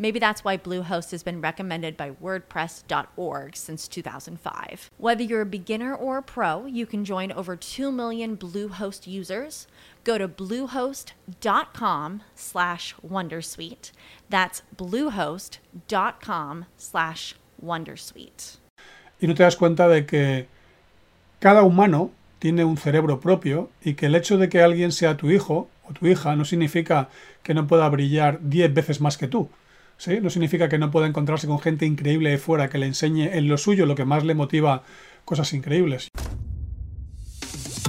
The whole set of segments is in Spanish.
Maybe that's why Bluehost has been recommended by WordPress.org since 2005. Whether you're a beginner or a pro, you can join over 2 million Bluehost users. Go to bluehost.com slash wondersuite. That's bluehost.com slash wondersuite. Y no te das cuenta de que cada humano tiene un cerebro propio y que el hecho de que alguien sea tu hijo o tu hija no significa que no pueda brillar 10 veces más que tú. ¿Sí? No significa que no pueda encontrarse con gente increíble de fuera que le enseñe en lo suyo lo que más le motiva cosas increíbles.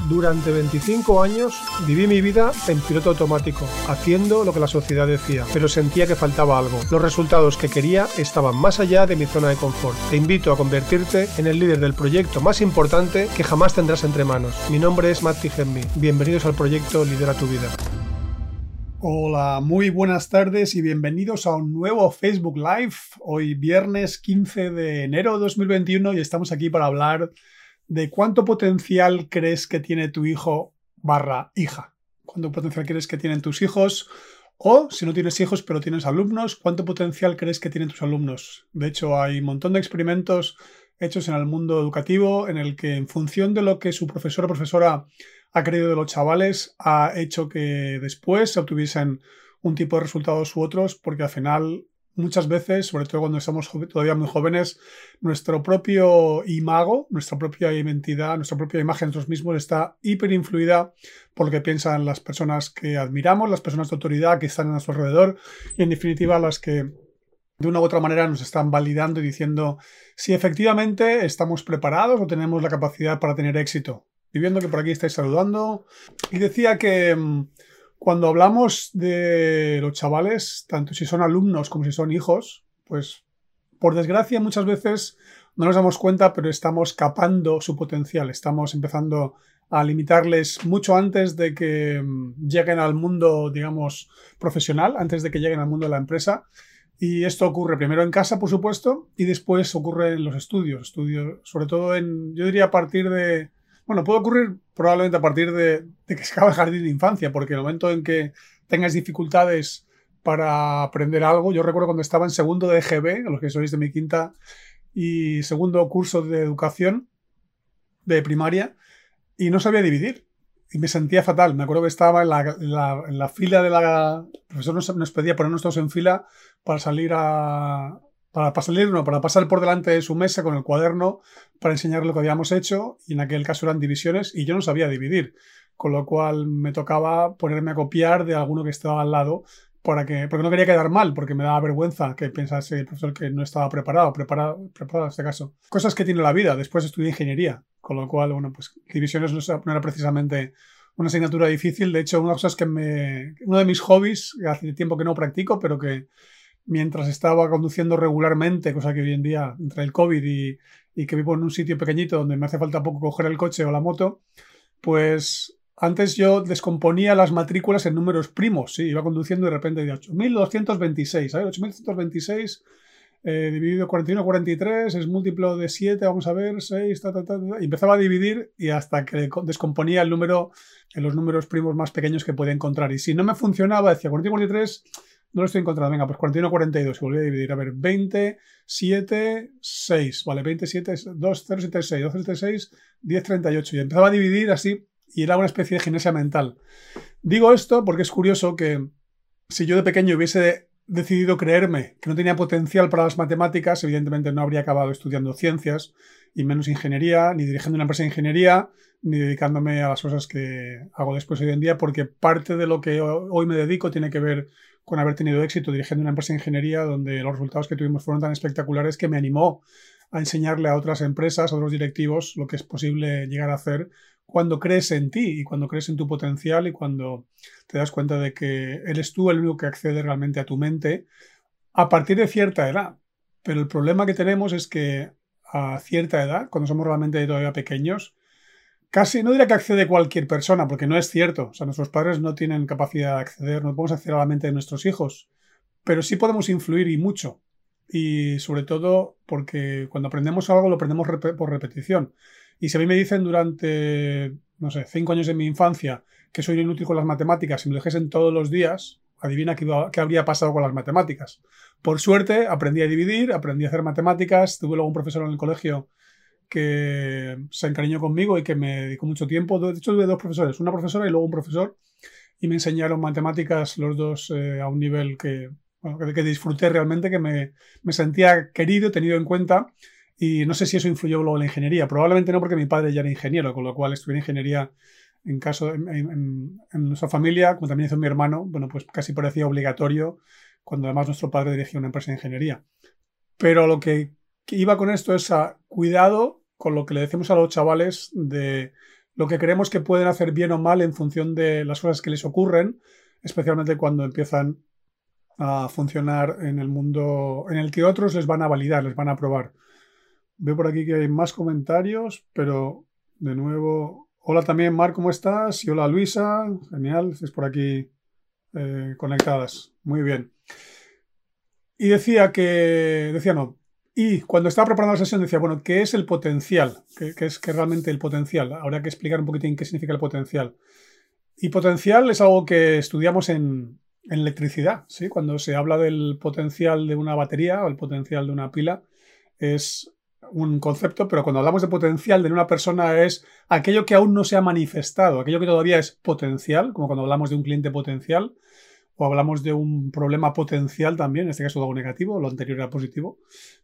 Durante 25 años viví mi vida en piloto automático, haciendo lo que la sociedad decía, pero sentía que faltaba algo. Los resultados que quería estaban más allá de mi zona de confort. Te invito a convertirte en el líder del proyecto más importante que jamás tendrás entre manos. Mi nombre es Matti Gemmi. Bienvenidos al proyecto Lidera tu vida. Hola, muy buenas tardes y bienvenidos a un nuevo Facebook Live. Hoy viernes 15 de enero de 2021 y estamos aquí para hablar de cuánto potencial crees que tiene tu hijo barra hija. ¿Cuánto potencial crees que tienen tus hijos? O si no tienes hijos pero tienes alumnos, ¿cuánto potencial crees que tienen tus alumnos? De hecho, hay un montón de experimentos hechos en el mundo educativo en el que en función de lo que su profesor o profesora ha creído de los chavales, ha hecho que después se obtuviesen un tipo de resultados u otros, porque al final muchas veces, sobre todo cuando somos todavía muy jóvenes, nuestro propio imago, nuestra propia identidad, nuestra propia imagen de nosotros mismos está hiperinfluida por lo que piensan las personas que admiramos, las personas de autoridad que están a nuestro alrededor y en definitiva las que de una u otra manera nos están validando y diciendo si efectivamente estamos preparados o tenemos la capacidad para tener éxito. Y viendo que por aquí estáis saludando. Y decía que mm, cuando hablamos de los chavales, tanto si son alumnos como si son hijos, pues por desgracia muchas veces no nos damos cuenta, pero estamos capando su potencial, estamos empezando a limitarles mucho antes de que mm, lleguen al mundo, digamos, profesional, antes de que lleguen al mundo de la empresa. Y esto ocurre primero en casa, por supuesto, y después ocurre en los estudios, estudios, sobre todo en, yo diría a partir de bueno, puede ocurrir probablemente a partir de, que se acaba el jardín de infancia, porque el momento en que tengas dificultades para aprender algo, yo recuerdo cuando estaba en segundo de EGB, los que sois de mi quinta, y segundo curso de educación de primaria, y no sabía dividir. Y me sentía fatal. Me acuerdo que estaba en la, fila de la... El profesor nos, nos pedía ponernos todos en fila para salir a, para, salir, no, para pasar por delante de su mesa con el cuaderno para enseñar lo que habíamos hecho y en aquel caso eran divisiones y yo no sabía dividir, con lo cual me tocaba ponerme a copiar de alguno que estaba al lado para que, porque no quería quedar mal, porque me daba vergüenza que pensase el profesor que no estaba preparado, preparado, preparado en este caso. Cosas que tiene la vida, después estudié ingeniería, con lo cual, bueno, pues divisiones no era precisamente una asignatura difícil, de hecho, una cosa que me, uno de mis hobbies, hace tiempo que no practico, pero que mientras estaba conduciendo regularmente, cosa que hoy en día, entre el COVID y, que vivo en un sitio pequeñito donde me hace falta poco coger el coche o la moto, pues antes yo descomponía las matrículas en números primos, sí, iba conduciendo y de repente de 8226, ¿sabes? 8226 eh, dividido 41 43 es múltiplo de 7, vamos a ver, 6, ta, ta, ta, y empezaba a dividir y hasta que descomponía el número en los números primos más pequeños que podía encontrar. Y si no me funcionaba, decía 41 43 no lo estoy encontrando. Venga, pues 41, 42. Y volví a dividir. A ver, 20, 7, 6. Vale, 27, 2, 0, 7, 6. 2, 7, 6, 10, 38. Y empezaba a dividir así y era una especie de gimnasia mental. Digo esto porque es curioso que si yo de pequeño hubiese decidido creerme que no tenía potencial para las matemáticas, evidentemente no habría acabado estudiando ciencias y menos ingeniería, ni dirigiendo una empresa de ingeniería, ni dedicándome a las cosas que hago después hoy en día, porque parte de lo que hoy me dedico tiene que ver con haber tenido éxito dirigiendo una empresa de ingeniería donde los resultados que tuvimos fueron tan espectaculares que me animó a enseñarle a otras empresas, a otros directivos, lo que es posible llegar a hacer cuando crees en ti y cuando crees en tu potencial y cuando te das cuenta de que eres tú el único que accede realmente a tu mente a partir de cierta edad. Pero el problema que tenemos es que a cierta edad, cuando somos realmente todavía pequeños, casi no diré que accede cualquier persona, porque no es cierto. O sea, nuestros padres no tienen capacidad de acceder, no podemos acceder a la mente de nuestros hijos, pero sí podemos influir y mucho. Y sobre todo porque cuando aprendemos algo lo aprendemos por repetición. Y si a mí me dicen durante, no sé, cinco años de mi infancia que soy inútil con las matemáticas y me lo dijesen todos los días, adivina qué, qué, habría pasado con las matemáticas. Por suerte aprendí a dividir, aprendí a hacer matemáticas, tuve luego un profesor en el colegio que se encariñó conmigo y que me dedicó mucho tiempo. De hecho, tuve dos profesores, una profesora y luego un profesor, y me enseñaron matemáticas los dos eh, a un nivel que, que, disfruté realmente, que me, me sentía querido, tenido en cuenta y no sé si eso influyó luego en la ingeniería. Probablemente no, porque mi padre ya era ingeniero, con lo cual estudié ingeniería en caso en, nuestra familia, como también hizo mi hermano, bueno, pues casi parecía obligatorio cuando además nuestro padre dirigía una empresa de ingeniería. Pero lo que, iba con esto es a cuidado con lo que le decimos a los chavales de lo que creemos que pueden hacer bien o mal en función de las cosas que les ocurren, especialmente cuando empiezan a funcionar en el mundo en el que otros les van a validar, les van a probar. Veo por aquí que hay más comentarios, pero de nuevo, hola también Mar, ¿cómo estás? Y hola Luisa, genial, es por aquí eh, conectadas. Muy bien. Y decía que, decía no, y cuando estaba preparando la sesión decía, bueno, ¿qué es el potencial? ¿Qué, es que realmente el potencial? Habrá que explicar un poquitín qué significa el potencial. Y potencial es algo que estudiamos en, en electricidad, ¿sí? Cuando se habla del potencial de una batería o el potencial de una pila, es un concepto, pero cuando hablamos de potencial de una persona es aquello que aún no se ha manifestado, aquello que todavía es potencial, como cuando hablamos de un cliente potencial o hablamos de un problema potencial también, en este caso algo negativo, lo anterior era positivo,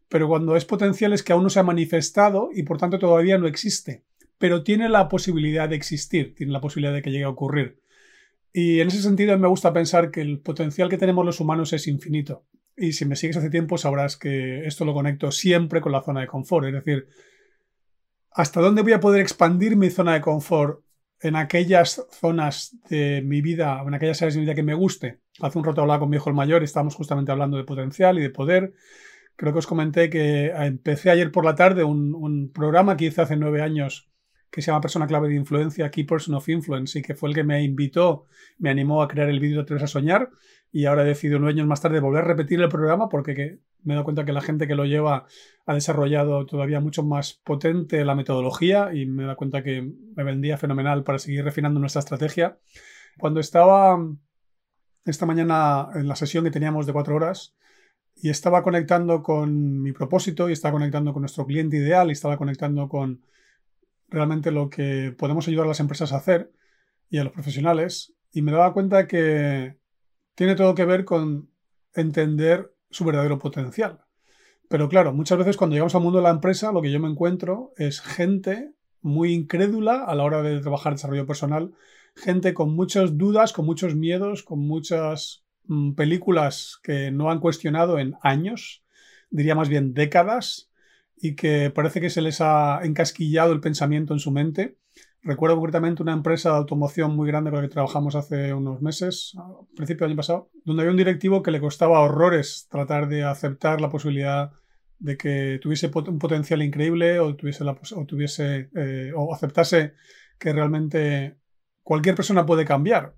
pero cuando es potencial es que aún no se ha manifestado y por tanto todavía no existe, pero tiene la posibilidad de existir, tiene la posibilidad de que llegue a ocurrir. Y en ese sentido me gusta pensar que el potencial que tenemos los humanos es infinito. Y si me sigues hace tiempo sabrás que esto lo conecto siempre con la zona de confort. Es decir, ¿hasta dónde voy a poder expandir mi zona de confort en aquellas zonas de mi vida, en aquellas áreas de mi vida que me guste? Hace un rato hablaba con mi hijo el mayor y estábamos justamente hablando de potencial y de poder. Creo que os comenté que empecé ayer por la tarde un, un programa que hice hace nueve años que se llama Persona Clave de Influencia, Key Person of Influence, y que fue el que me invitó, me animó a crear el vídeo Tres a Soñar, y ahora he decidido nueve años más tarde volver a repetir el programa porque me he dado cuenta que la gente que lo lleva ha desarrollado todavía mucho más potente la metodología y me he dado cuenta que me vendía fenomenal para seguir refinando nuestra estrategia. Cuando estaba esta mañana en la sesión que teníamos de cuatro horas, y estaba conectando con mi propósito y estaba conectando con nuestro cliente ideal y estaba conectando con realmente lo que podemos ayudar a las empresas a hacer y a los profesionales. Y me daba cuenta que tiene todo que ver con entender su verdadero potencial. Pero claro, muchas veces cuando llegamos al mundo de la empresa, lo que yo me encuentro es gente muy incrédula a la hora de trabajar desarrollo personal, gente con muchas dudas, con muchos miedos, con muchas mm, películas que no han cuestionado en años, diría más bien décadas, y que parece que se les ha encasquillado el pensamiento en su mente. Recuerdo concretamente una empresa de automoción muy grande con la que trabajamos hace unos meses, a principio del año pasado, donde había un directivo que le costaba horrores tratar de aceptar la posibilidad de que tuviese un potencial increíble o tuviese, o, tuviese eh, o aceptase que realmente cualquier persona puede cambiar.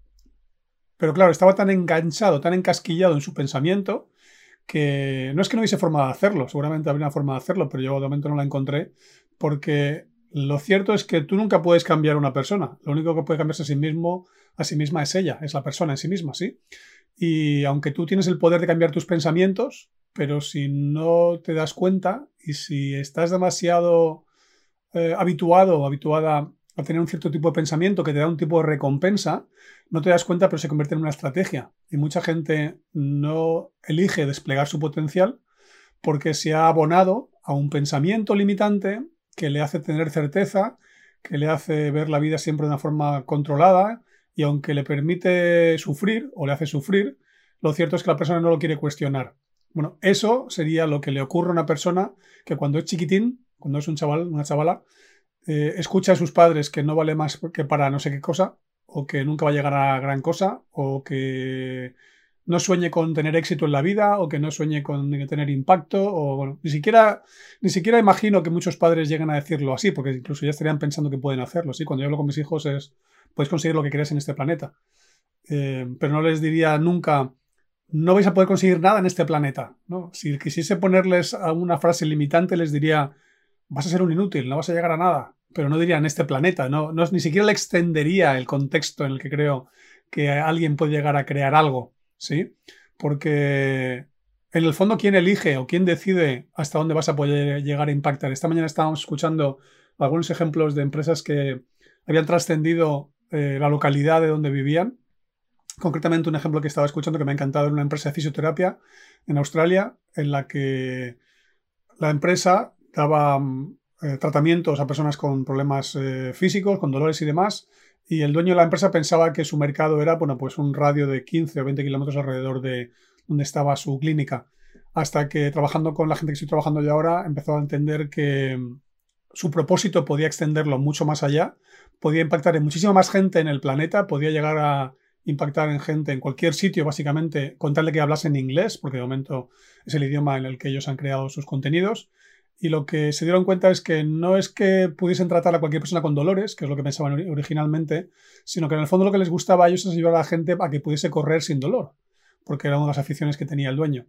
Pero claro, estaba tan enganchado, tan encasquillado en su pensamiento que no es que no hubiese forma de hacerlo, seguramente habría una forma de hacerlo, pero yo de momento no la encontré, porque lo cierto es que tú nunca puedes cambiar a una persona. Lo único que puede cambiarse a sí mismo, a sí misma es ella, es la persona en sí misma, ¿sí? Y aunque tú tienes el poder de cambiar tus pensamientos, pero si no te das cuenta y si estás demasiado eh, habituado o habituada a tener un cierto tipo de pensamiento que te da un tipo de recompensa, no te das cuenta, pero se convierte en una estrategia. Y mucha gente no elige desplegar su potencial porque se ha abonado a un pensamiento limitante que le hace tener certeza, que le hace ver la vida siempre de una forma controlada y aunque le permite sufrir o le hace sufrir, lo cierto es que la persona no lo quiere cuestionar. Bueno, eso sería lo que le ocurre a una persona que cuando es chiquitín, cuando es un chaval, una chavala, eh, escucha a sus padres que no vale más que para no sé qué cosa, o que nunca va a llegar a gran cosa, o que no sueñe con tener éxito en la vida, o que no sueñe con tener impacto, o bueno, ni siquiera, ni siquiera imagino que muchos padres lleguen a decirlo así, porque incluso ya estarían pensando que pueden hacerlo. ¿sí? Cuando yo hablo con mis hijos es, puedes conseguir lo que quieras en este planeta. Eh, pero no les diría nunca, no vais a poder conseguir nada en este planeta. ¿no? Si quisiese ponerles a una frase limitante, les diría, vas a ser un inútil, no vas a llegar a nada. Pero no diría en este planeta, no, no ni siquiera le extendería el contexto en el que creo que alguien puede llegar a crear algo, ¿sí? Porque en el fondo, ¿quién elige o quién decide hasta dónde vas a poder llegar a impactar? Esta mañana estábamos escuchando algunos ejemplos de empresas que habían trascendido eh, la localidad de donde vivían Concretamente, un ejemplo que estaba escuchando que me ha encantado en una empresa de fisioterapia en Australia, en la que la empresa daba mm, eh, tratamientos a personas con problemas eh, físicos, con dolores y demás, y el dueño de la empresa pensaba que su mercado era, bueno, pues un radio de 15 o 20 kilómetros alrededor de donde estaba su clínica. Hasta que trabajando con la gente que estoy trabajando yo ahora, empezó a entender que mm, su propósito podía extenderlo mucho más allá, podía impactar en muchísima más gente en el planeta, podía llegar a impactar en gente en cualquier sitio, básicamente, con tal de que hablasen inglés, porque de momento es el idioma en el que ellos han creado sus contenidos. Y lo que se dieron cuenta es que no es que pudiesen tratar a cualquier persona con dolores, que es lo que pensaban originalmente, sino que en el fondo lo que les gustaba a ellos es ayudar a la gente a que pudiese correr sin dolor, porque era una de las aficiones que tenía el dueño.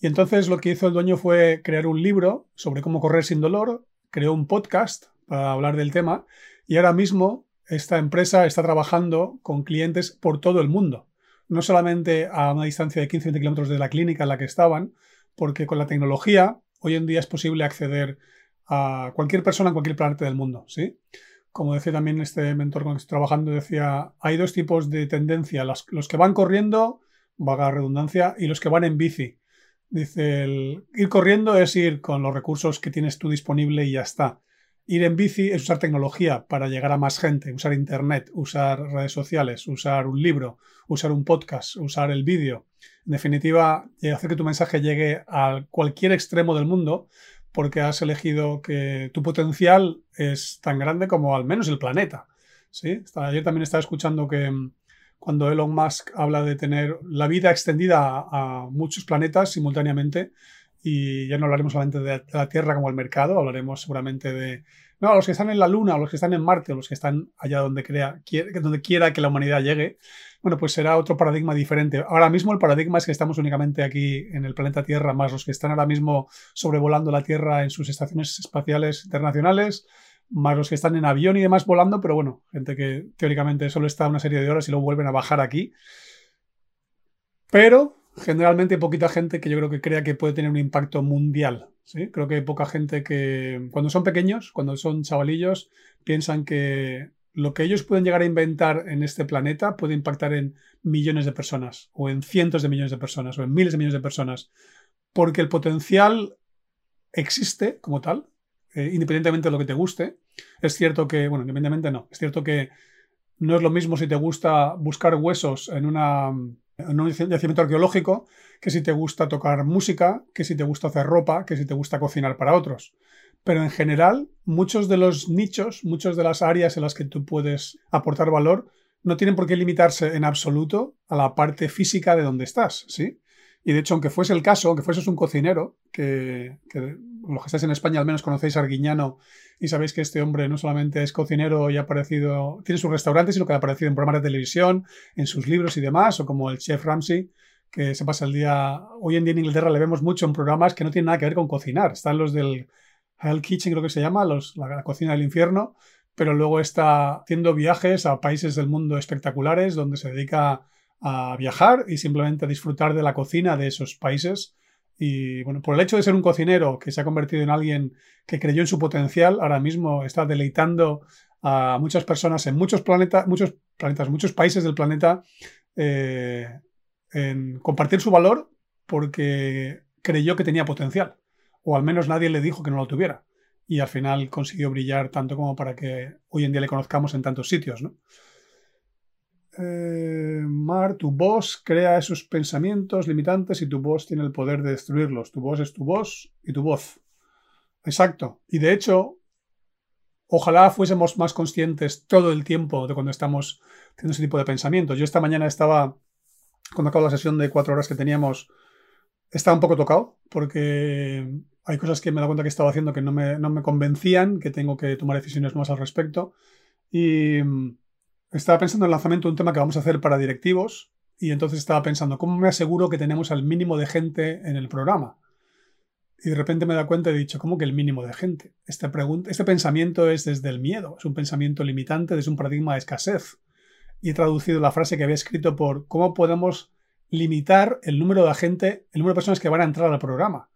Y entonces lo que hizo el dueño fue crear un libro sobre cómo correr sin dolor, creó un podcast para hablar del tema, y ahora mismo esta empresa está trabajando con clientes por todo el mundo, no solamente a una distancia de 15-20 kilómetros de la clínica en la que estaban, porque con la tecnología hoy en día es posible acceder a cualquier persona en cualquier parte del mundo, ¿sí? Como decía también este mentor con el que estoy trabajando, decía, hay dos tipos de tendencia, los, que van corriendo, vaga redundancia, y los que van en bici. Dice, el ir corriendo es ir con los recursos que tienes tú disponible y ya está. Ir en bici es usar tecnología para llegar a más gente, usar Internet, usar redes sociales, usar un libro, usar un podcast, usar el vídeo. En definitiva, eh, hacer que tu mensaje llegue a cualquier extremo del mundo porque has elegido que tu potencial es tan grande como al menos el planeta. ¿sí? Ayer también estaba escuchando que mm, cuando Elon Musk habla de tener la vida extendida a, a muchos planetas simultáneamente, y ya no hablaremos solamente de la Tierra como el mercado, hablaremos seguramente de no, los que están en la Luna, o los que están en Marte, o los que están allá donde, crea, donde quiera que la humanidad llegue, bueno, pues será otro paradigma diferente. Ahora mismo el paradigma es que estamos únicamente aquí en el planeta Tierra, más los que están ahora mismo sobrevolando la Tierra en sus estaciones espaciales internacionales, más los que están en avión y demás volando, pero bueno, gente que teóricamente solo está una serie de horas y luego vuelven a bajar aquí. Pero generalmente hay poquita gente que yo creo que crea que puede tener un impacto mundial. ¿sí? Creo que hay poca gente que, cuando son pequeños, cuando son chavalillos, piensan que lo que ellos pueden llegar a inventar en este planeta puede impactar en millones de personas, o en cientos de millones de personas, o en miles de millones de personas. Porque el potencial existe como tal, eh, independientemente de lo que te guste. Es cierto que, bueno, independientemente no, es cierto que no es lo mismo si te gusta buscar huesos en una en un yacimiento arqueológico, que si te gusta tocar música, que si te gusta hacer ropa, que si te gusta cocinar para otros. Pero en general, muchos de los nichos, muchas de las áreas en las que tú puedes aportar valor, no tienen por qué limitarse en absoluto a la parte física de donde estás, ¿sí? Y de hecho, aunque fuese el caso, aunque fueses un cocinero, que, los que estáis en España al menos conocéis a Arguiñano y sabéis que este hombre no solamente es cocinero y ha aparecido, tiene sus restaurantes, sino que ha aparecido en programas de televisión, en sus libros y demás, o como el chef Ramsey, que se pasa el día, hoy en día en Inglaterra le vemos mucho en programas que no tienen nada que ver con cocinar. Están los del Hell Kitchen, creo que se llama, los, la cocina del infierno, pero luego está haciendo viajes a países del mundo espectaculares donde se dedica a viajar y simplemente a disfrutar de la cocina de esos países. Y bueno, por el hecho de ser un cocinero que se ha convertido en alguien que creyó en su potencial, ahora mismo está deleitando a muchas personas en muchos planetas, muchos planetas, muchos países del planeta eh, en compartir su valor porque creyó que tenía potencial. O al menos nadie le dijo que no lo tuviera. Y al final consiguió brillar tanto como para que hoy en día le conozcamos en tantos sitios, ¿no? Eh, Mar, tu voz crea esos pensamientos limitantes y tu voz tiene el poder de destruirlos. Tu voz es tu voz y tu voz. Exacto. Y de hecho, ojalá fuésemos más conscientes todo el tiempo de cuando estamos teniendo ese tipo de pensamientos. Yo esta mañana estaba, cuando acabo la sesión de cuatro horas que teníamos, estaba un poco tocado porque hay cosas que me he dado cuenta que estaba haciendo que no me, no me convencían, que tengo que tomar decisiones nuevas al respecto. Y estaba pensando en el lanzamiento de un tema que vamos a hacer para directivos y entonces estaba pensando, ¿cómo me aseguro que tenemos al mínimo de gente en el programa? Y de repente me da cuenta y he dicho, ¿cómo que el mínimo de gente? Este, este pensamiento es desde el miedo, es un pensamiento limitante, desde un paradigma de escasez. Y he traducido la frase que había escrito por cómo podemos limitar el número de gente, el número de personas que van a entrar al programa.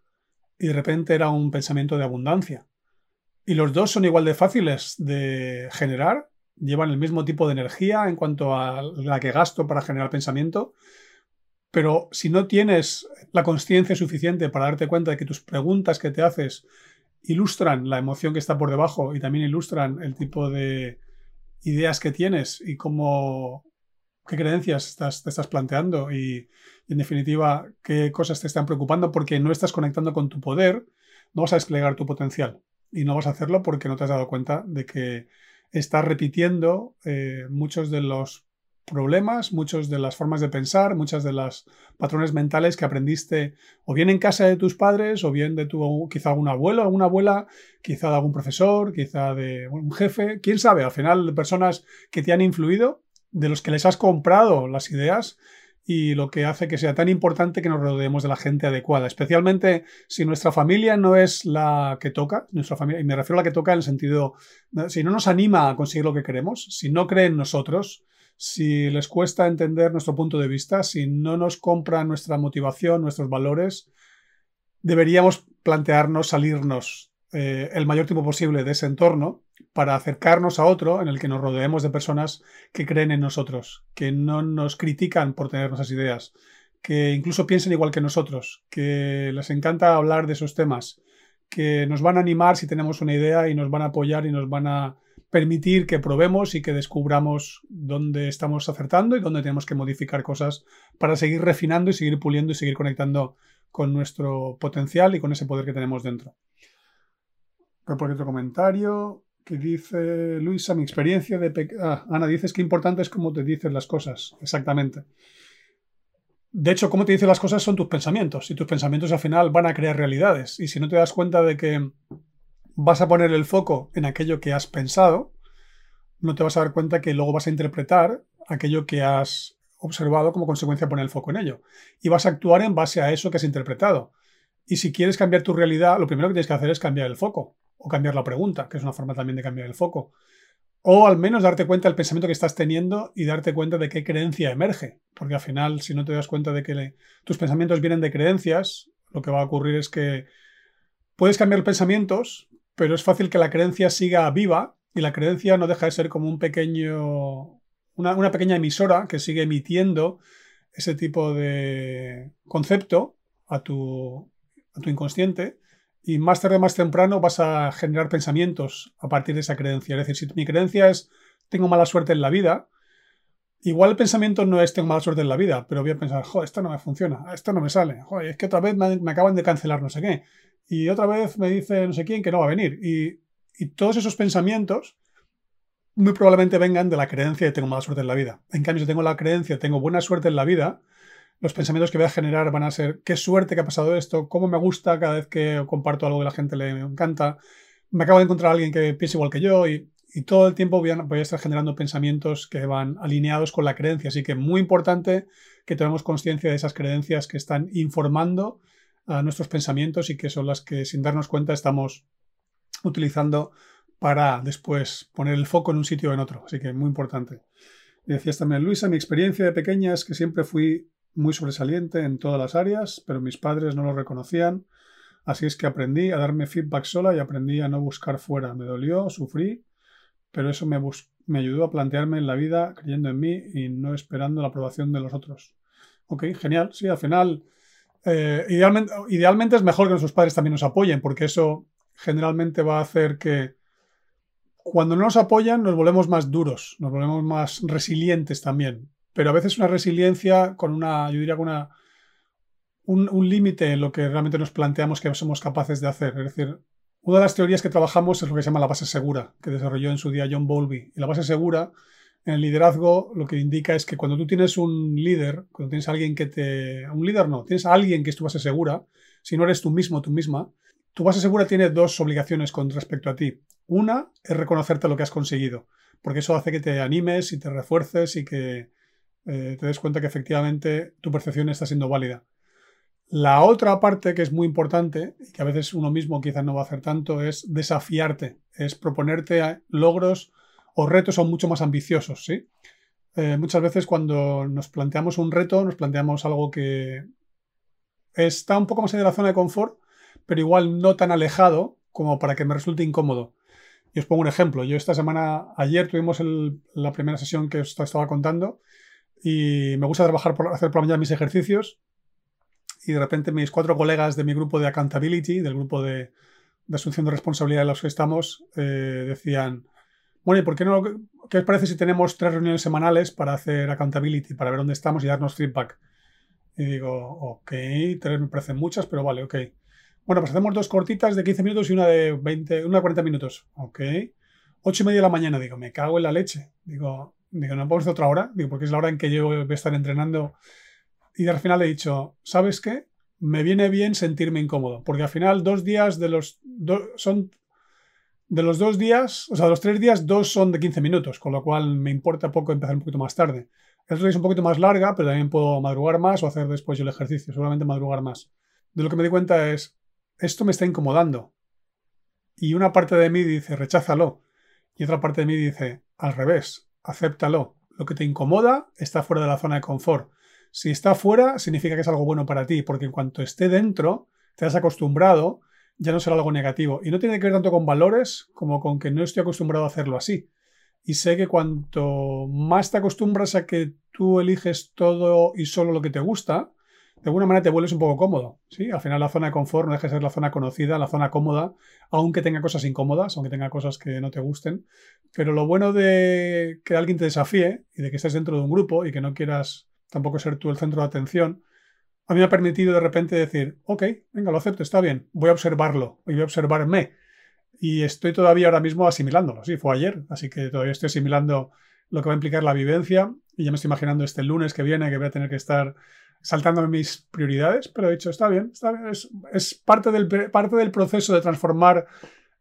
Y de repente era un pensamiento de abundancia. Y los dos son igual de fáciles de generar llevan el mismo tipo de energía en cuanto a la que gasto para generar pensamiento, pero si no tienes la conciencia suficiente para darte cuenta de que tus preguntas que te haces ilustran la emoción que está por debajo y también ilustran el tipo de ideas que tienes y cómo qué creencias te estás planteando y, en definitiva qué cosas te están preocupando porque no estás conectando con tu poder, no vas a desplegar tu potencial y no vas a hacerlo porque no te has dado cuenta de que está repitiendo eh, muchos de los problemas, muchas de las formas de pensar, muchas de las patrones mentales que aprendiste o bien en casa de tus padres o bien de tu quizá algún abuelo, alguna abuela, quizá de algún profesor, quizá de un jefe, quién sabe, al final de personas que te han influido, de los que les has comprado las ideas y lo que hace que sea tan importante que nos rodeemos de la gente adecuada, especialmente si nuestra familia no es la que toca, nuestra familia, y me refiero a la que toca en el sentido, si no nos anima a conseguir lo que queremos, si no creen en nosotros, si les cuesta entender nuestro punto de vista, si no nos compran nuestra motivación, nuestros valores, deberíamos plantearnos salirnos eh, el mayor tiempo posible de ese entorno para acercarnos a otro en el que nos rodeemos de personas que creen en nosotros, que no nos critican por tener nuestras ideas, que incluso piensen igual que nosotros, que les encanta hablar de esos temas, que nos van a animar si tenemos una idea y nos van a apoyar y nos van a permitir que probemos y que descubramos dónde estamos acertando y dónde tenemos que modificar cosas para seguir refinando y seguir puliendo y seguir conectando con nuestro potencial y con ese poder que tenemos dentro. Por otro comentario que dice Luisa, mi experiencia de... Ah, Ana, dices que importante es cómo te dices las cosas. Exactamente. De hecho, cómo te dices las cosas son tus pensamientos. Y tus pensamientos al final van a crear realidades. Y si no te das cuenta de que vas a poner el foco en aquello que has pensado, no te vas a dar cuenta que luego vas a interpretar aquello que has observado como consecuencia de poner el foco en ello. Y vas a actuar en base a eso que has interpretado. Y si quieres cambiar tu realidad, lo primero que tienes que hacer es cambiar el foco o cambiar la pregunta, que es una forma también de cambiar el foco. O al menos darte cuenta del pensamiento que estás teniendo y darte cuenta de qué creencia emerge. Porque al final, si no te das cuenta de que tus pensamientos vienen de creencias, lo que va a ocurrir es que puedes cambiar pensamientos, pero es fácil que la creencia siga viva y la creencia no deja de ser como un pequeño, una, una pequeña emisora que sigue emitiendo ese tipo de concepto a tu, a tu inconsciente y más tarde más temprano vas a generar pensamientos a partir de esa creencia. Es decir, si mi creencia es tengo mala suerte en la vida, igual el pensamiento no es tengo mala suerte en la vida, pero voy a pensar, joder, esto no me funciona, esto no me sale, joder, es que otra vez me, acaban de cancelar no sé qué, y otra vez me dice no sé quién que no va a venir. Y, y todos esos pensamientos muy probablemente vengan de la creencia de tengo mala suerte en la vida. En cambio, si tengo la creencia tengo buena suerte en la vida, los pensamientos que voy a generar van a ser qué suerte que ha pasado esto, cómo me gusta cada vez que comparto algo que la gente le encanta, me acabo de encontrar a alguien que piensa igual que yo y, todo el tiempo voy a, estar generando pensamientos que van alineados con la creencia. Así que muy importante que tengamos conciencia de esas creencias que están informando a nuestros pensamientos y que son las que sin darnos cuenta estamos utilizando para después poner el foco en un sitio o en otro. Así que muy importante. decías también, Luisa, mi experiencia de pequeña es que siempre fui muy sobresaliente en todas las áreas, pero mis padres no lo reconocían, así es que aprendí a darme feedback sola y aprendí a no buscar fuera. Me dolió, sufrí, pero eso me, ayudó a plantearme en la vida creyendo en mí y no esperando la aprobación de los otros. Ok, genial. Sí, al final, eh, idealmente, idealmente es mejor que nuestros padres también nos apoyen, porque eso generalmente va a hacer que cuando no nos apoyan nos volvemos más duros, nos volvemos más resilientes también pero a veces una resiliencia con una, yo diría con una, un, límite en lo que realmente nos planteamos que somos capaces de hacer. Es decir, una de las teorías que trabajamos es lo que se llama la base segura, que desarrolló en su día John Bowlby. Y la base segura en el liderazgo lo que indica es que cuando tú tienes un líder, cuando tienes alguien que te... Un líder no, tienes a alguien que es tu base segura, si no eres tú mismo, tú misma, tu base segura tiene dos obligaciones con respecto a ti. Una es reconocerte lo que has conseguido, porque eso hace que te animes y te refuerces y que eh, te des cuenta que efectivamente tu percepción está siendo válida. La otra parte que es muy importante y que a veces uno mismo quizás no va a hacer tanto es desafiarte, es proponerte logros o retos son mucho más ambiciosos, ¿sí? Eh, muchas veces cuando nos planteamos un reto, nos planteamos algo que está un poco más allá de la zona de confort, pero igual no tan alejado como para que me resulte incómodo. Y os pongo un ejemplo. Yo esta semana, ayer tuvimos la primera sesión que os estaba contando y me gusta trabajar por hacer por la mañana mis ejercicios y de repente mis cuatro colegas de mi grupo de accountability, del grupo de, asunción de responsabilidad en los que estamos, eh, decían, bueno, ¿y por qué no? ¿Qué os parece si tenemos tres reuniones semanales para hacer accountability, para ver dónde estamos y darnos feedback? Y digo, ok, tres me parecen muchas, pero vale, ok. Bueno, pues hacemos dos cortitas de 15 minutos y una de 20, una de 40 minutos. Ok. Ocho y media de la mañana, digo, me cago en la leche. Digo, digo, no podemos hacer otra hora, digo, porque es la hora en que yo voy a estar entrenando. Y al final he dicho, ¿sabes qué? Me viene bien sentirme incómodo, porque al final dos días de los dos son de los dos días, o sea, de los tres días, dos son de 15 minutos, con lo cual me importa poco empezar un poquito más tarde. El otro es un poquito más larga, pero también puedo madrugar más o hacer después yo el ejercicio, seguramente madrugar más. De lo que me di cuenta es, esto me está incomodando. Y una parte de mí dice, recházalo. Y otra parte de mí dice, al revés, acéptalo. Lo que te incomoda está fuera de la zona de confort. Si está fuera, significa que es algo bueno para ti, porque en cuanto esté dentro, te has acostumbrado ya no será algo negativo. Y no tiene que ver tanto con valores como con que no estoy acostumbrado a hacerlo así. Y sé que cuanto más te acostumbras a que tú eliges todo y solo lo que te gusta, de alguna manera te vuelves un poco cómodo. ¿sí? Al final la zona de confort no deja de ser la zona conocida, la zona cómoda, aunque tenga cosas incómodas, aunque tenga cosas que no te gusten. Pero lo bueno de que alguien te desafíe y de que estés dentro de un grupo y que no quieras tampoco ser tú el centro de atención, a mí me ha permitido de repente decir, ok, venga, lo acepto, está bien, voy a observarlo y voy a observarme. Y estoy todavía ahora mismo asimilándolo. Sí, fue ayer, así que todavía estoy asimilando lo que va a implicar la vivencia y ya me estoy imaginando este lunes que viene que voy a tener que estar saltándome mis prioridades, pero he dicho, está bien, está bien. Es, parte, del, parte del proceso de transformar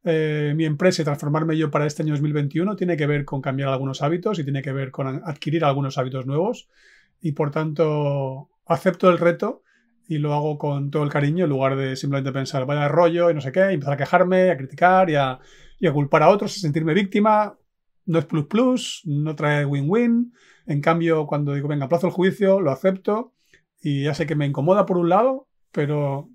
eh, mi empresa y transformarme yo para este año 2021 tiene que ver con cambiar algunos hábitos y tiene que ver con adquirir algunos hábitos nuevos y por tanto acepto el reto y lo hago con todo el cariño en lugar de simplemente pensar, vaya rollo y no sé qué, y empezar a quejarme, a criticar y a, y a culpar a otros, a sentirme víctima. No es plus plus, no trae win-win. En cambio, cuando digo, venga, plazo el juicio, lo acepto y ya sé que me incomoda por un lado, pero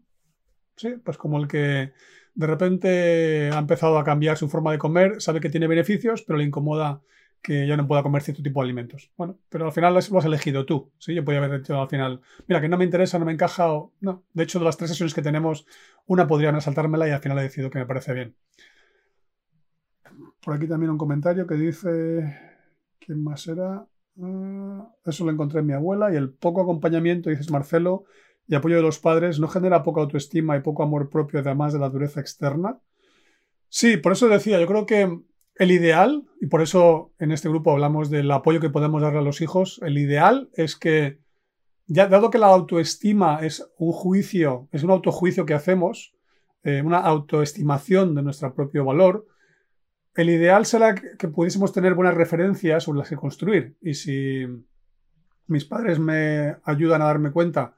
sí, pues como el que de repente ha empezado a cambiar su forma de comer, sabe que tiene beneficios, pero le incomoda que ya no pueda comer cierto tipo de alimentos. Bueno, pero al final lo has elegido tú. ¿sí? Yo podría haber dicho al final, mira, que no me interesa, no me encaja o no. De hecho, de las tres sesiones que tenemos, una podría resaltármela y al final he decidido que me parece bien. Por aquí también un comentario que dice, ¿quién más era? Ah, eso lo encontré en mi abuela y el poco acompañamiento, dices Marcelo, y apoyo de los padres no genera poca autoestima y poco amor propio además de la dureza externa. Sí, por eso decía, yo creo que el ideal, y por eso en este grupo hablamos del apoyo que podemos darle a los hijos, el ideal es que, ya dado que la autoestima es un juicio, es un autojuicio que hacemos, eh, una autoestimación de nuestro propio valor, el ideal será que, pudiésemos tener buenas referencias sobre las que construir. Y si mis padres me ayudan a darme cuenta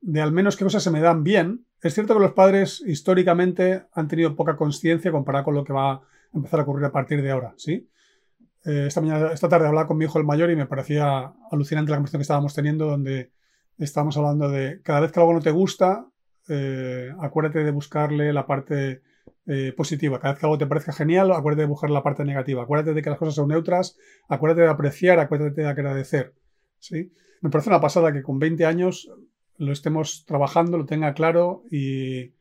de al menos qué cosas se me dan bien, es cierto que los padres históricamente han tenido poca conciencia comparado con lo que va empezar a ocurrir a partir de ahora, ¿sí? Eh, esta, mañana, esta tarde hablaba con mi hijo el mayor y me parecía alucinante la conversación que estábamos teniendo donde estábamos hablando de cada vez que algo no te gusta, eh, acuérdate de buscarle la parte eh, positiva. Cada vez que algo te parezca genial, acuérdate de buscar la parte negativa. Acuérdate de que las cosas son neutras, acuérdate de apreciar, acuérdate de agradecer. ¿sí? Me parece una pasada que con 20 años lo estemos trabajando, lo tenga claro y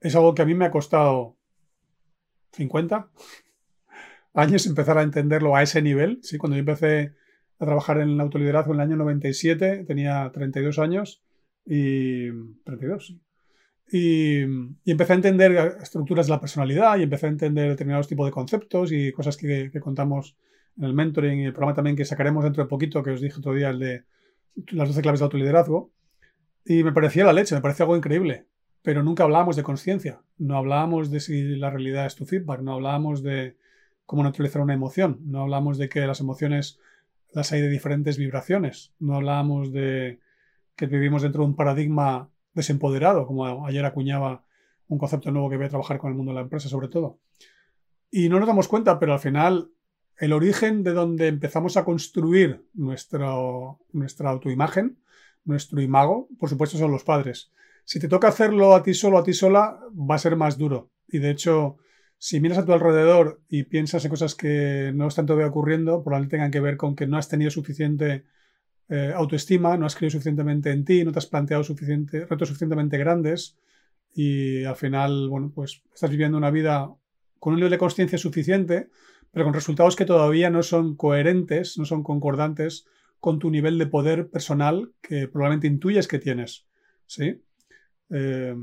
es algo que a mí me ha costado 50 años empezar a entenderlo a ese nivel. ¿sí? Cuando yo empecé a trabajar en el autoliderazgo en el año 97, tenía 32 años y... 32, sí. Y, y, empecé a entender estructuras de la personalidad y empecé a entender determinados tipos de conceptos y cosas que, que, contamos en el mentoring y el programa también que sacaremos dentro de poquito, que os dije otro día, el de las 12 claves de autoliderazgo. Y me parecía la leche, me parecía algo increíble. Pero nunca hablábamos de conciencia, no hablábamos de si la realidad es tu feedback, no hablábamos de cómo neutralizar una emoción, no hablábamos de que las emociones las hay de diferentes vibraciones, no hablábamos de que vivimos dentro de un paradigma desempoderado, como ayer acuñaba un concepto nuevo que voy a trabajar con el mundo de la empresa sobre todo. Y no nos damos cuenta, pero al final el origen de donde empezamos a construir nuestro, nuestra autoimagen, nuestro imago, por supuesto son los padres. Si te toca hacerlo a ti solo, a ti sola, va a ser más duro. Y de hecho, si miras a tu alrededor y piensas en cosas que no están todavía ocurriendo, probablemente tengan que ver con que no has tenido suficiente eh, autoestima, no has creído suficientemente en ti, no te has planteado suficiente, retos suficientemente grandes y al final, bueno, pues estás viviendo una vida con un nivel de conciencia suficiente, pero con resultados que todavía no son coherentes, no son concordantes con tu nivel de poder personal que probablemente intuyes que tienes. ¿sí? Eh,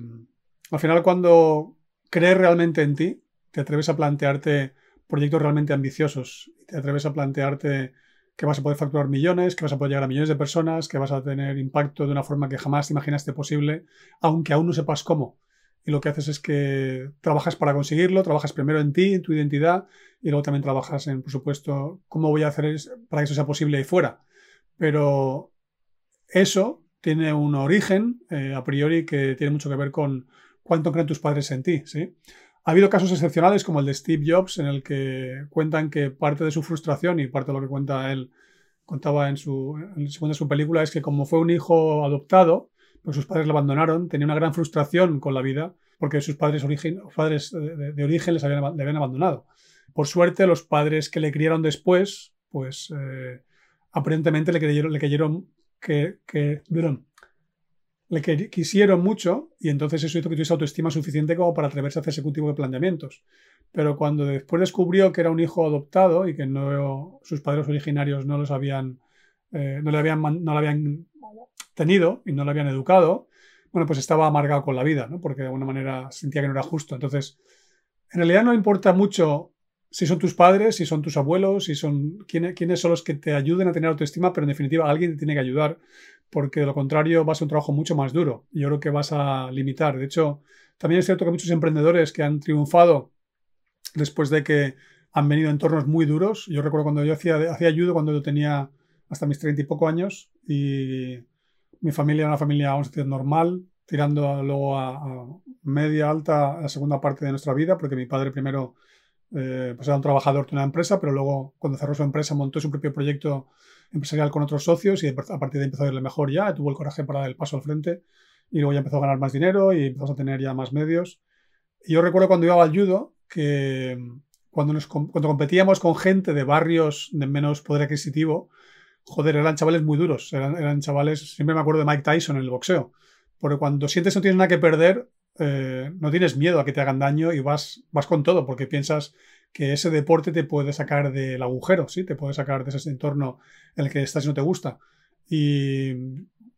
al final, cuando crees realmente en ti, te atreves a plantearte proyectos realmente ambiciosos, te atreves a plantearte que vas a poder facturar millones, que vas a poder llegar a millones de personas, que vas a tener impacto de una forma que jamás te imaginaste posible, aunque aún no sepas cómo. Y lo que haces es que trabajas para conseguirlo, trabajas primero en ti, en tu identidad, y luego también trabajas en, por supuesto, cómo voy a hacer para que eso sea posible ahí fuera. Pero eso tiene un origen, eh, a priori, que tiene mucho que ver con cuánto creen tus padres en ti, ¿sí? Ha habido casos excepcionales como el de Steve Jobs, en el que cuentan que parte de su frustración y parte de lo que cuenta él, contaba en su, en su película, es que como fue un hijo adoptado, pues sus padres lo abandonaron, tenía una gran frustración con la vida porque sus padres, de, origen les habían, le habían abandonado. Por suerte, los padres que le criaron después, pues eh, aparentemente le creyeron, le creyeron que, que, le quisieron mucho y entonces eso hizo que tuviese autoestima suficiente como para atreverse a hacer ese tipo de planteamientos. Pero cuando después descubrió que era un hijo adoptado y que no, sus padres originarios no los habían, eh, no, le habían, no le habían tenido y no lo habían educado, bueno, pues estaba amargado con la vida, ¿no? Porque de alguna manera sentía que no era justo. Entonces, en realidad no importa mucho si son tus padres, si son tus abuelos, si son quiénes, quiénes son los que te ayuden a tener autoestima, pero en definitiva alguien te tiene que ayudar porque de lo contrario va a ser un trabajo mucho más duro yo creo que vas a limitar. De hecho, también es cierto que muchos emprendedores que han triunfado después de que han venido entornos muy duros. Yo recuerdo cuando yo hacía, hacía cuando yo tenía hasta mis treinta y poco años y mi familia era una familia, vamos a normal, tirando luego a, media, alta, la segunda parte de nuestra vida, porque mi padre primero eh, pues era un trabajador de una empresa, pero luego cuando cerró su empresa montó su propio proyecto empresarial con otros socios y a partir de empezó a irle mejor ya, tuvo el coraje para dar el paso al frente y luego ya empezó a ganar más dinero y empezó a tener ya más medios. Y yo recuerdo cuando iba al judo que cuando, nos, cuando competíamos con gente de barrios de menos poder adquisitivo, joder, eran chavales muy duros, eran, chavales, siempre me acuerdo de Mike Tyson en el boxeo, porque cuando sientes que no tienes nada que perder, eh, no tienes miedo a que te hagan daño y vas, vas con todo, porque piensas que ese deporte te puede sacar del agujero, ¿sí? Te puede sacar de ese entorno en el que estás y no te gusta. Y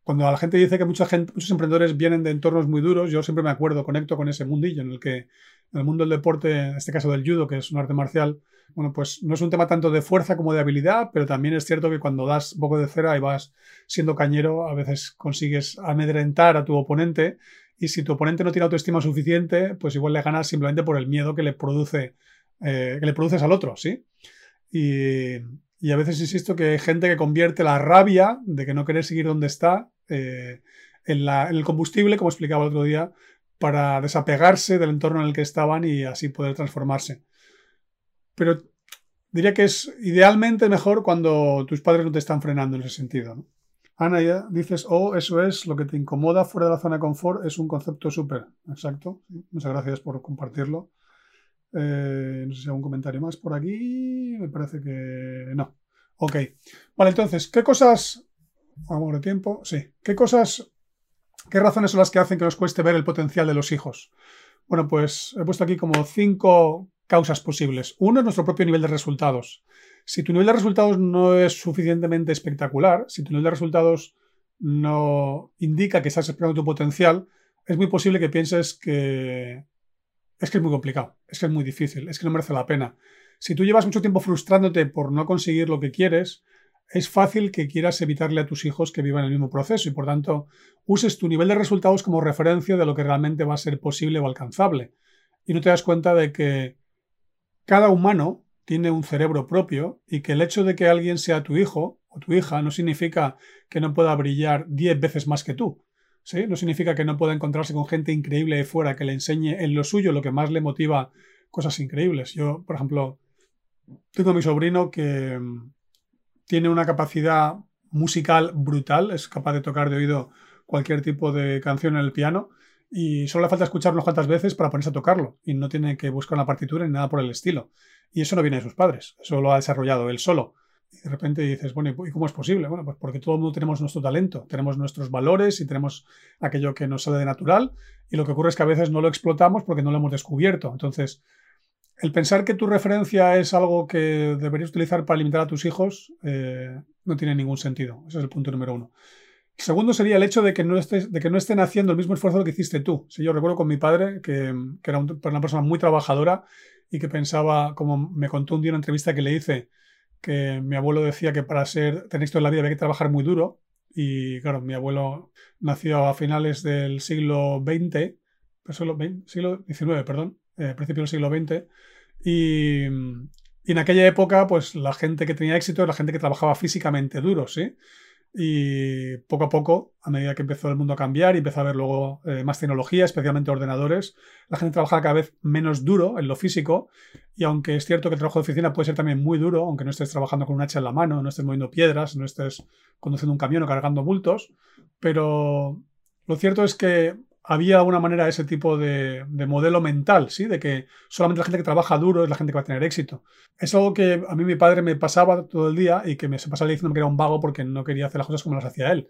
cuando la gente dice que mucha gente, muchos emprendedores vienen de entornos muy duros, yo siempre me acuerdo, conecto con ese mundillo en el que en el mundo del deporte, en este caso del judo, que es un arte marcial, bueno, pues no es un tema tanto de fuerza como de habilidad, pero también es cierto que cuando das poco de cera y vas siendo cañero, a veces consigues amedrentar a tu oponente y si tu oponente no tiene autoestima suficiente, pues igual le ganas simplemente por el miedo que le produce, eh, que le produces al otro, ¿sí? Y, a veces insisto que hay gente que convierte la rabia de que no querer seguir donde está eh, en el combustible, como explicaba el otro día, para desapegarse del entorno en el que estaban y así poder transformarse. Pero diría que es idealmente mejor cuando tus padres no te están frenando en ese sentido. Ana, ya dices, oh, eso es lo que te incomoda fuera de la zona de confort, es un concepto súper. Exacto. Muchas gracias por compartirlo. Eh, no sé si hay algún comentario más por aquí. Me parece que no. Ok. Vale, entonces, ¿qué cosas. Vamos de tiempo. Sí. ¿Qué cosas. ¿Qué razones son las que hacen que nos cueste ver el potencial de los hijos? Bueno, pues he puesto aquí como cinco causas posibles. Uno es nuestro propio nivel de resultados. Si tu nivel de resultados no es suficientemente espectacular, si tu nivel de resultados no indica que estás esperando tu potencial, es muy posible que pienses que es que es muy complicado, es que es muy difícil, es que no merece la pena. Si tú llevas mucho tiempo frustrándote por no conseguir lo que quieres, es fácil que quieras evitarle a tus hijos que vivan el mismo proceso y por tanto uses tu nivel de resultados como referencia de lo que realmente va a ser posible o alcanzable. Y no te das cuenta de que cada humano tiene un cerebro propio y que el hecho de que alguien sea tu hijo o tu hija no significa que no pueda brillar diez veces más que tú. No significa que no pueda encontrarse con gente increíble de fuera que le enseñe en lo suyo lo que más le motiva cosas increíbles. Yo, por ejemplo, tengo a mi sobrino que mm, tiene una capacidad musical brutal, es capaz de tocar de oído cualquier tipo de canción en el piano y solo le falta escucharlo unas cuantas veces para ponerse a tocarlo y no tiene que buscar una partitura ni nada por el estilo. Y eso no viene de sus padres, eso lo ha desarrollado él solo. Y de repente dices, bueno, ¿y cómo es posible? Bueno, pues porque todo el mundo tenemos nuestro talento, tenemos nuestros valores y tenemos aquello que nos sale de natural y lo que ocurre es que a veces no lo explotamos porque no lo hemos descubierto. Entonces, el pensar que tu referencia es algo que deberías utilizar para limitar a tus hijos eh, no tiene ningún sentido. Ese es el punto número uno. El segundo sería el hecho de que no, estés, de que no estén haciendo el mismo esfuerzo que hiciste tú. Si yo recuerdo con mi padre, que, que era una persona muy trabajadora y que pensaba, como me contó un día en una entrevista que le hice, que mi abuelo decía que para ser, tener éxito en la vida había que trabajar muy duro. Y claro, mi abuelo nació a finales del siglo XX, siglo, XIX, perdón, eh, principio del siglo XX. Y, y, en aquella época, pues la gente que tenía éxito era la gente que trabajaba físicamente duro, ¿sí? Y poco a poco, a medida que empezó el mundo a cambiar y empezó a haber luego eh, más tecnología, especialmente ordenadores, la gente trabajaba cada vez menos duro en lo físico. Y aunque es cierto que el trabajo de oficina puede ser también muy duro, aunque no estés trabajando con un hacha en la mano, no estés moviendo piedras, no estés conduciendo un camión o cargando bultos, pero lo cierto es que había alguna manera ese tipo de, modelo mental, ¿sí? De que solamente la gente que trabaja duro es la gente que va a tener éxito. Es algo que a mí mi padre me pasaba todo el día y que me pasaba diciendo que era un vago porque no quería hacer las cosas como las hacía él.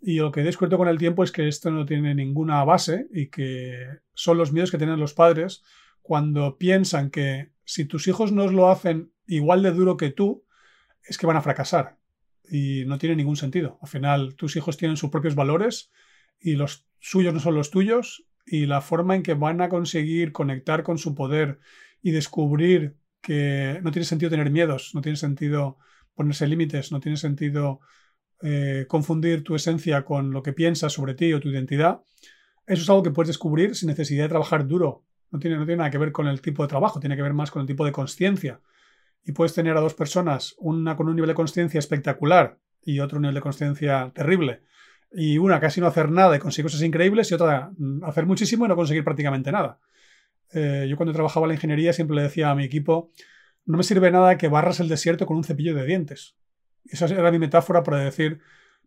Y lo que he descubierto con el tiempo es que esto no tiene ninguna base y que son los miedos que tienen los padres cuando piensan que si tus hijos no lo hacen igual de duro que tú, es que van a fracasar. Y no tiene ningún sentido. Al final, tus hijos tienen sus propios valores y los suyos no son los tuyos y la forma en que van a conseguir conectar con su poder y descubrir que no tiene sentido tener miedos, no tiene sentido ponerse límites, no tiene sentido eh, confundir tu esencia con lo que piensas sobre ti o tu identidad, eso es algo que puedes descubrir sin necesidad de trabajar duro. No tiene, no tiene nada que ver con el tipo de trabajo, tiene que ver más con el tipo de conciencia. Y puedes tener a dos personas, una con un nivel de conciencia espectacular y otro nivel de conciencia terrible y una casi no hacer nada y conseguir cosas increíbles y otra mm, hacer muchísimo y no conseguir prácticamente nada. Eh, yo cuando trabajaba en la ingeniería siempre le decía a mi equipo, no me sirve nada que barras el desierto con un cepillo de dientes. Esa era mi metáfora para decir,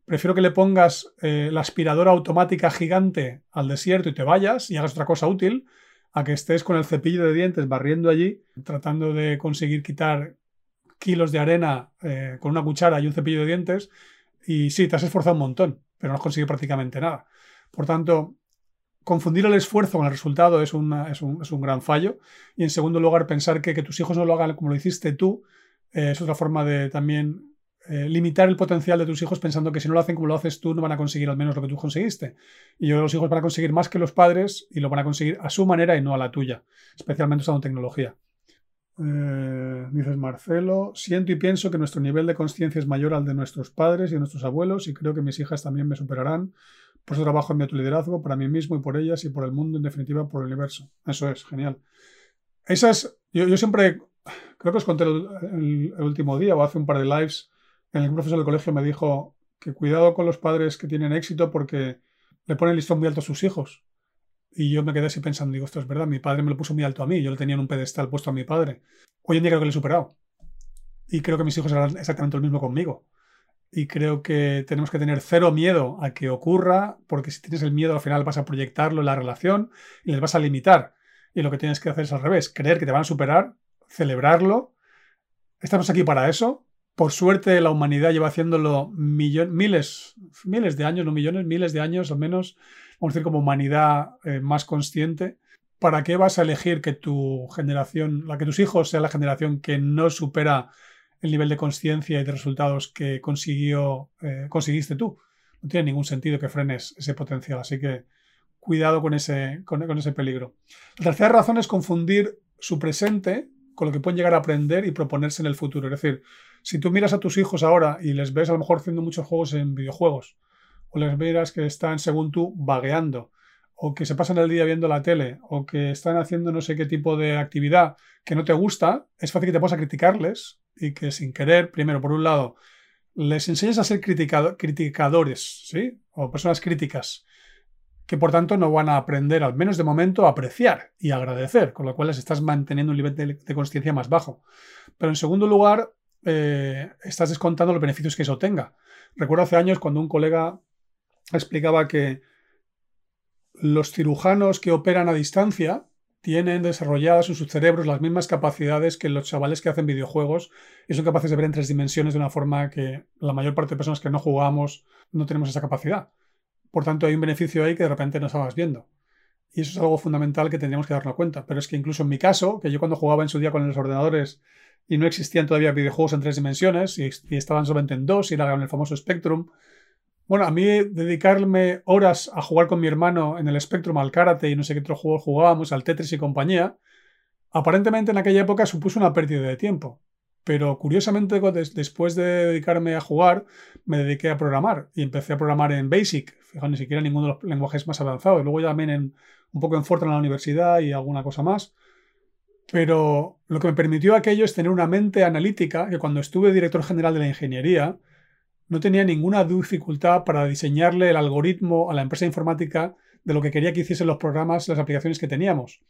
prefiero que le pongas eh, la aspiradora automática gigante al desierto y te vayas y hagas otra cosa útil, a que estés con el cepillo de dientes barriendo allí, tratando de conseguir quitar kilos de arena eh, con una cuchara y un cepillo de dientes. Y sí, te has esforzado un montón, pero no has conseguido prácticamente nada. Por tanto, confundir el esfuerzo con el resultado es, es, un, gran fallo. Y en segundo lugar, pensar que, que tus hijos no lo hagan como lo hiciste tú eh, es otra forma de también eh, limitar el potencial de tus hijos pensando que si no lo hacen como lo haces tú, no van a conseguir al menos lo que tú conseguiste. Y yo los hijos van a conseguir más que los padres y lo van a conseguir a su manera y no a la tuya, especialmente usando tecnología. Eh, dices Marcelo, siento y pienso que nuestro nivel de conciencia es mayor al de nuestros padres y de nuestros abuelos y creo que mis hijas también me superarán. Por eso trabajo en mi autoliderazgo, para mí mismo y por ellas y por el mundo, en definitiva, por el universo. Eso es, genial. Esas, yo, yo siempre, creo que os conté el, último día o hace un par de lives, en el profesor del colegio me dijo que cuidado con los padres que tienen éxito porque le ponen listón muy alto a sus hijos. Y yo me quedé así pensando, digo, esto es verdad, mi padre me lo puso muy alto a mí, yo le tenía en un pedestal puesto a mi padre. Hoy en día creo que lo he superado. Y creo que mis hijos harán exactamente lo mismo conmigo. Y creo que tenemos que tener cero miedo a que ocurra, porque si tienes el miedo al final vas a proyectarlo en la relación y les vas a limitar. Y lo que tienes que hacer es al revés, creer que te van a superar, celebrarlo. Estamos aquí para eso. Por suerte la humanidad lleva haciéndolo miles, miles de años, no millones, miles de años al menos vamos a decir, como humanidad eh, más consciente, ¿para qué vas a elegir que tu generación, la que tus hijos sea la generación que no supera el nivel de conciencia y de resultados que consiguió, eh, tú. No tiene ningún sentido que frenes ese potencial, así que cuidado con ese, con, ese peligro. La tercera razón es confundir su presente con lo que pueden llegar a aprender y proponerse en el futuro. Es decir, si tú miras a tus hijos ahora y les ves a lo mejor haciendo muchos juegos en videojuegos, o les miras que están, según tú, vagueando, o que se pasan el día viendo la tele, o que están haciendo no sé qué tipo de actividad que no te gusta, es fácil que te puedas a criticarles y que sin querer, primero, por un lado, les enseñes a ser criticadores, ¿sí? O personas críticas, que por tanto no van a aprender, al menos de momento, a apreciar y agradecer, con lo cual les estás manteniendo un nivel de, de conciencia más bajo. Pero en segundo lugar, eh, estás descontando los beneficios que eso tenga. Recuerdo hace años cuando un colega explicaba que los cirujanos que operan a distancia tienen desarrolladas en sus cerebros las mismas capacidades que los chavales que hacen videojuegos y son capaces de ver en tres dimensiones de una forma que la mayor parte de personas que no jugamos no tenemos esa capacidad. Por tanto, hay un beneficio ahí que de repente no estabas viendo. Y eso es algo fundamental que tendríamos que darnos cuenta. Pero es que incluso en mi caso, que yo cuando jugaba en su día con los ordenadores y no existían todavía videojuegos en tres dimensiones y, estaban solamente en dos y era el famoso Spectrum, bueno, a mí dedicarme horas a jugar con mi hermano en el Spectrum, al karate y no sé qué otro juego jugábamos, al Tetris y compañía, aparentemente en aquella época supuso una pérdida de tiempo. Pero curiosamente, después de dedicarme a jugar, me dediqué a programar y empecé a programar en Basic. Fijaos, ni siquiera ninguno de los lenguajes más avanzados. Luego ya también en, un poco en Fortran en la universidad y alguna cosa más. Pero lo que me permitió aquello es tener una mente analítica que cuando estuve director general de la ingeniería, no tenía ninguna dificultad para diseñarle el algoritmo a la empresa informática de lo que quería que hiciesen los programas, las aplicaciones que teníamos.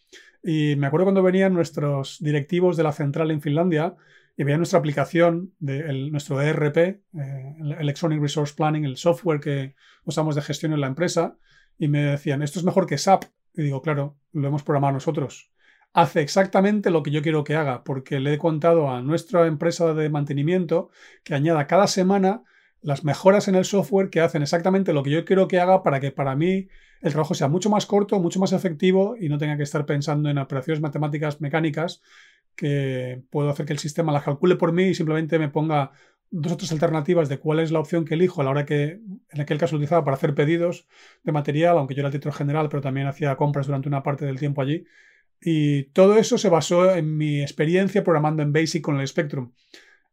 Y me acuerdo cuando venían nuestros directivos de la central en Finlandia y veían nuestra aplicación, de nuestro ERP, eh, Electronic Resource Planning, el software que usamos de gestión en la empresa, y me decían, esto es mejor que SAP. Y digo, claro, lo hemos programado nosotros. Hace exactamente lo que yo quiero que haga, porque le he contado a nuestra empresa de mantenimiento que añada cada semana las mejoras en el software que hacen exactamente lo que yo quiero que haga para que para mí el trabajo sea mucho más corto, mucho más efectivo y no tenga que estar pensando en operaciones matemáticas mecánicas que puedo hacer que el sistema las calcule por mí y simplemente me ponga dos o tres alternativas de cuál es la opción que elijo a la hora que en aquel caso utilizaba para hacer pedidos de material, aunque yo era el título general, pero también hacía compras durante una parte del tiempo allí. Y todo eso se basó en mi experiencia programando en Basic con el Spectrum.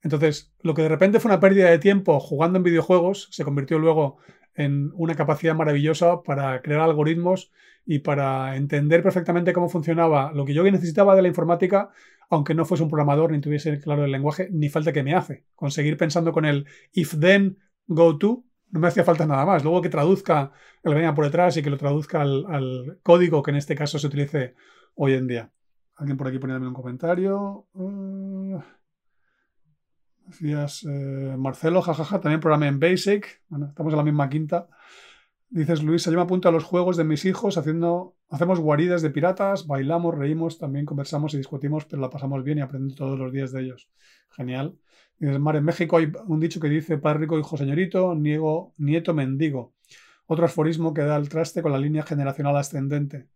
Entonces, lo que de repente fue una pérdida de tiempo jugando en videojuegos se convirtió luego en una capacidad maravillosa para crear algoritmos y para entender perfectamente cómo funcionaba lo que yo necesitaba de la informática, aunque no fuese un programador ni tuviese claro el lenguaje, ni falta que me hace. Conseguir pensando con el if then go to, no me hacía falta nada más. Luego que traduzca el que venga por detrás y que lo traduzca al, código que en este caso se utilice hoy en día. Alguien por aquí poniéndome un comentario. Uh, Decías, eh, Marcelo, jajaja, también programé en Basic. Bueno, estamos en la misma quinta. Dices, Luis, yo me apunto a los juegos de mis hijos haciendo, hacemos guaridas de piratas, bailamos, reímos, también conversamos y discutimos, pero la pasamos bien y aprendo todos los días de ellos. Genial. Dices, Mar, en México hay un dicho que dice, padre rico, hijo señorito, niego, nieto mendigo. Otro aforismo que da el traste con la línea generacional ascendente.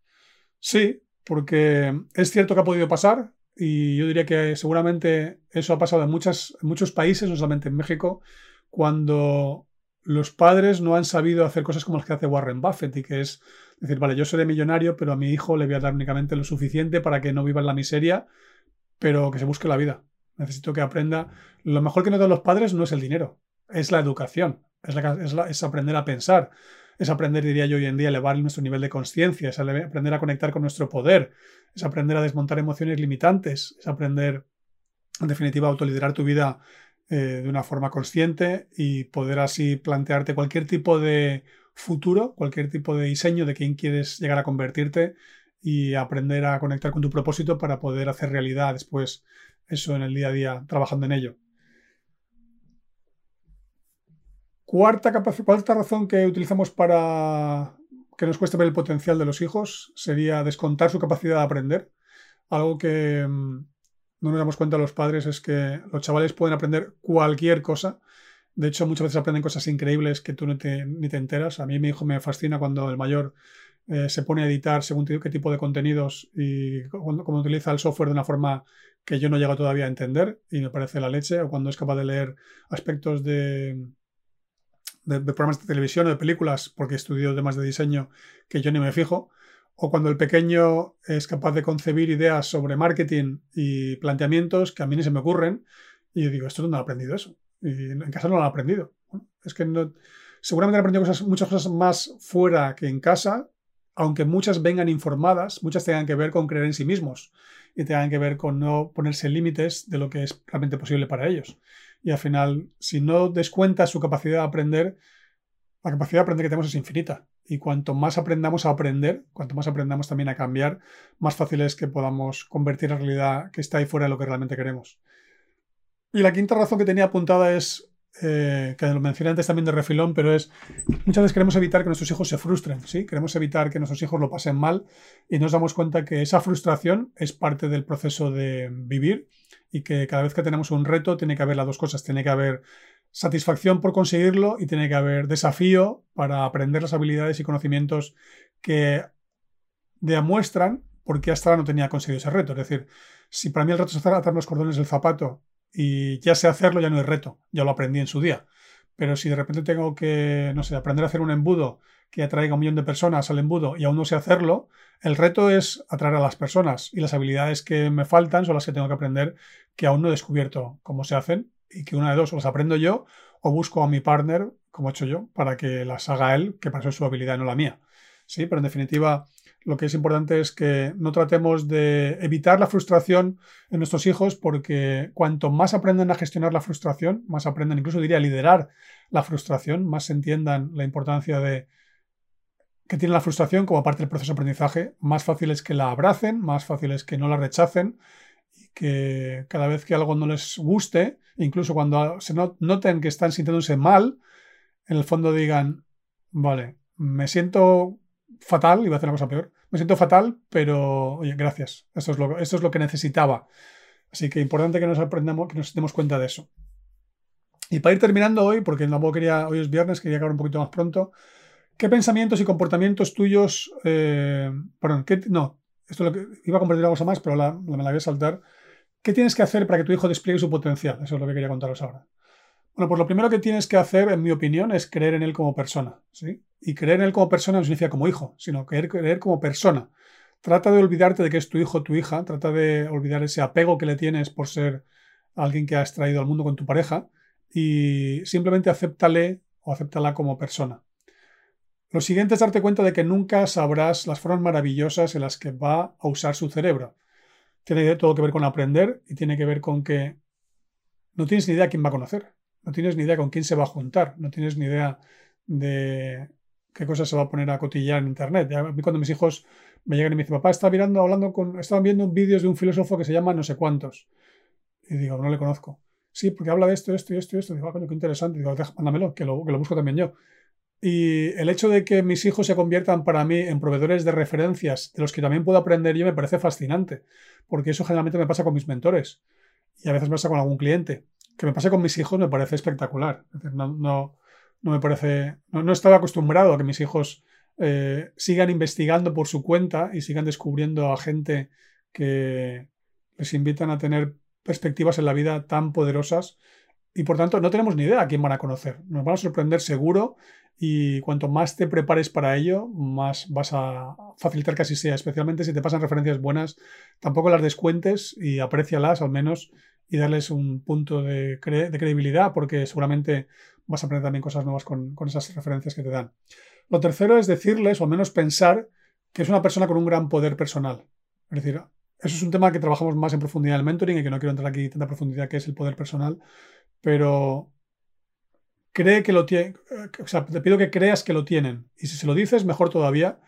Sí, porque es cierto que ha podido pasar, y yo diría que seguramente eso ha pasado en, muchas, muchos países, no solamente en México, cuando los padres no han sabido hacer cosas como las que hace Warren Buffett y que es decir, vale, yo seré millonario, pero a mi hijo le voy a dar únicamente lo suficiente para que no viva en la miseria, pero que se busque la vida. Necesito que aprenda. Lo mejor que nos dan los padres no es el dinero, es la educación, es, es, es aprender a pensar, es aprender, diría yo hoy en día, a elevar nuestro nivel de conciencia, es aprender a conectar con nuestro poder, es aprender a desmontar emociones limitantes, es aprender, en definitiva, a autoliderar tu vida eh, de una forma consciente y poder así plantearte cualquier tipo de futuro, cualquier tipo de diseño de quién quieres llegar a convertirte y aprender a conectar con tu propósito para poder hacer realidad después eso en el día a día, trabajando en ello. Cuarta, cuarta razón que utilizamos para que nos cueste ver el potencial de los hijos sería descontar su capacidad de aprender. Algo que mm, no nos damos cuenta los padres es que los chavales pueden aprender cualquier cosa. De hecho, muchas veces aprenden cosas increíbles que tú ni te enteras. A mí mi hijo me fascina cuando el mayor eh, se pone a editar según qué tipo de contenidos y cómo utiliza el software de una forma que yo no llego todavía a entender y me parece la leche, o cuando es capaz de leer aspectos de, de, programas de televisión o de películas, porque estudio temas de diseño que yo ni me fijo, o cuando el pequeño es capaz de concebir ideas sobre marketing y planteamientos que a mí ni se me ocurren, y yo digo, esto no lo aprendido eso, y en casa no lo he aprendido. es que no, seguramente he aprendido muchas cosas más fuera que en casa, aunque muchas vengan informadas, muchas tengan que ver con creer en sí mismos y tengan que ver con no ponerse límites de lo que es realmente posible para ellos. Y al final, si no descuentas su capacidad de aprender, la capacidad de aprender que tenemos es infinita. Y cuanto más aprendamos a aprender, cuanto más aprendamos también a cambiar, más fácil es que podamos convertir la realidad que está ahí fuera de lo que realmente queremos. Y la quinta razón que tenía apuntada es eh, que lo mencioné antes también de refilón, pero es muchas veces queremos evitar que nuestros hijos se frustren, ¿sí? Queremos evitar que nuestros hijos lo pasen mal y nos damos cuenta que esa frustración es parte del proceso de vivir y que cada vez que tenemos un reto tiene que haber las dos cosas, tiene que haber satisfacción por conseguirlo y tiene que haber desafío para aprender las habilidades y conocimientos que demuestran por qué hasta ahora no tenía conseguido ese reto. Es decir, si para mí el reto es atar los cordones del zapato y ya sé hacerlo, ya no es reto, ya lo aprendí en su día. Pero si de repente tengo que, no sé, aprender a hacer un embudo que atraiga a un millón de personas al embudo y aún no sé hacerlo, el reto es atraer a las personas y las habilidades que me faltan son las que tengo que aprender que aún no he descubierto cómo se hacen y que una de dos o las aprendo yo o busco a mi partner, como he hecho yo, para que las haga él, que para eso es su habilidad no la mía. Sí, pero en definitiva lo que es importante es que no tratemos de evitar la frustración en nuestros hijos porque cuanto más aprenden a gestionar la frustración, más aprenden, incluso diría, a liderar la frustración, más entiendan la importancia de que tienen la frustración como parte del proceso de aprendizaje, más fácil es que la abracen, más fácil es que no la rechacen y que cada vez que algo no les guste, incluso cuando se noten que están sintiéndose mal, en el fondo digan, vale, me siento fatal, iba a hacer una cosa peor, me siento fatal, pero oye, gracias. Esto es lo, esto es lo que necesitaba. Así que importante que nos aprendamos, que nos demos cuenta de eso. Y para ir terminando hoy, porque tampoco quería, hoy es viernes, quería acabar un poquito más pronto. ¿Qué pensamientos y comportamientos tuyos, eh, perdón, ¿qué, no, esto lo que, iba a compartir algo más, pero la, me la voy a saltar. ¿Qué tienes que hacer para que tu hijo despliegue su potencial? Eso es lo que quería contaros ahora. Bueno, pues lo primero que tienes que hacer, en mi opinión, es creer en él como persona. ¿sí? Y creer en él como persona no significa como hijo, sino creer, creer como persona. Trata de olvidarte de que es tu hijo o tu hija, trata de olvidar ese apego que le tienes por ser alguien que has traído al mundo con tu pareja y simplemente acéptale o acéptala como persona. Lo siguiente es darte cuenta de que nunca sabrás las formas maravillosas en las que va a usar su cerebro. Tiene todo que ver con aprender y tiene que ver con que no tienes ni idea quién va a conocer. No tienes ni idea con quién se va a juntar, no tienes ni idea de qué cosas se va a poner a cotillar en internet. A mí cuando mis hijos me llegan y me dicen, papá, está mirando, hablando con, estaban viendo vídeos de un filósofo que se llama no sé cuántos. Y digo, no le conozco. Sí, porque habla de esto, esto y esto y esto. digo, ah, coño, qué interesante. digo, mándamelo, que lo, que lo busco también yo. Y el hecho de que mis hijos se conviertan para mí en proveedores de referencias de los que también puedo aprender yo me parece fascinante, porque eso generalmente me pasa con mis mentores y a veces me pasa con algún cliente que me pase con mis hijos me parece espectacular. no, no, me parece. No, estaba acostumbrado a que mis hijos eh, sigan investigando por su cuenta y sigan descubriendo a gente que les invitan a tener perspectivas en la vida tan poderosas. Y por tanto, no tenemos ni idea a quién van a conocer. Nos van a sorprender seguro. Y cuanto más te prepares para ello, más vas a facilitar que así sea. Especialmente si te pasan referencias buenas, tampoco las descuentes y aprécialas al menos y darles un punto de, credibilidad porque seguramente vas a aprender también cosas nuevas con, esas referencias que te dan. Lo tercero es decirles, o al menos pensar, que es una persona con un gran poder personal. Es decir, eso es un tema que trabajamos más en profundidad en el mentoring y que no quiero entrar aquí en tanta profundidad que es el poder personal, pero cree que lo tiene, o sea, te pido que creas que lo tienen. Y si se lo dices, mejor todavía.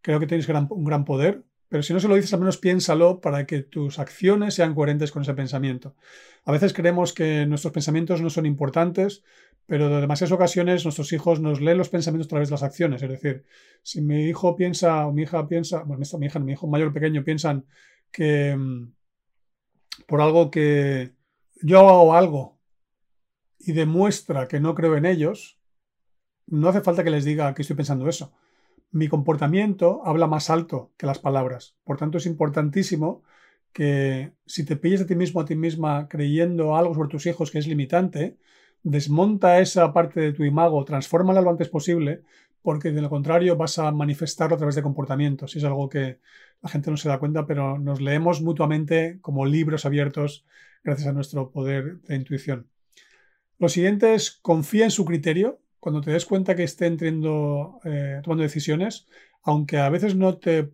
Creo que tienes un gran poder pero si no se lo dices, al menos piénsalo para que tus acciones sean coherentes con ese pensamiento. A veces creemos que nuestros pensamientos no son importantes, pero de demasiadas ocasiones nuestros hijos nos leen los pensamientos a través de las acciones. Es decir, si mi hijo piensa o mi hija piensa, bueno, mi hija, mi hijo mayor o pequeño piensan que mm, por algo que yo hago algo y demuestra que no creo en ellos, no hace falta que les diga que estoy pensando eso mi comportamiento habla más alto que las palabras. Por tanto, es importantísimo que si te pilles a ti mismo, a ti misma, creyendo algo sobre tus hijos que es limitante, desmonta esa parte de tu imago, transfórmala lo antes posible, porque de lo contrario vas a manifestarlo a través de comportamientos. Es algo que la gente no se da cuenta, pero nos leemos mutuamente como libros abiertos gracias a nuestro poder de intuición. Lo siguiente es confía en su criterio. Cuando te des cuenta que esté entrando, eh, tomando decisiones, aunque a veces no te,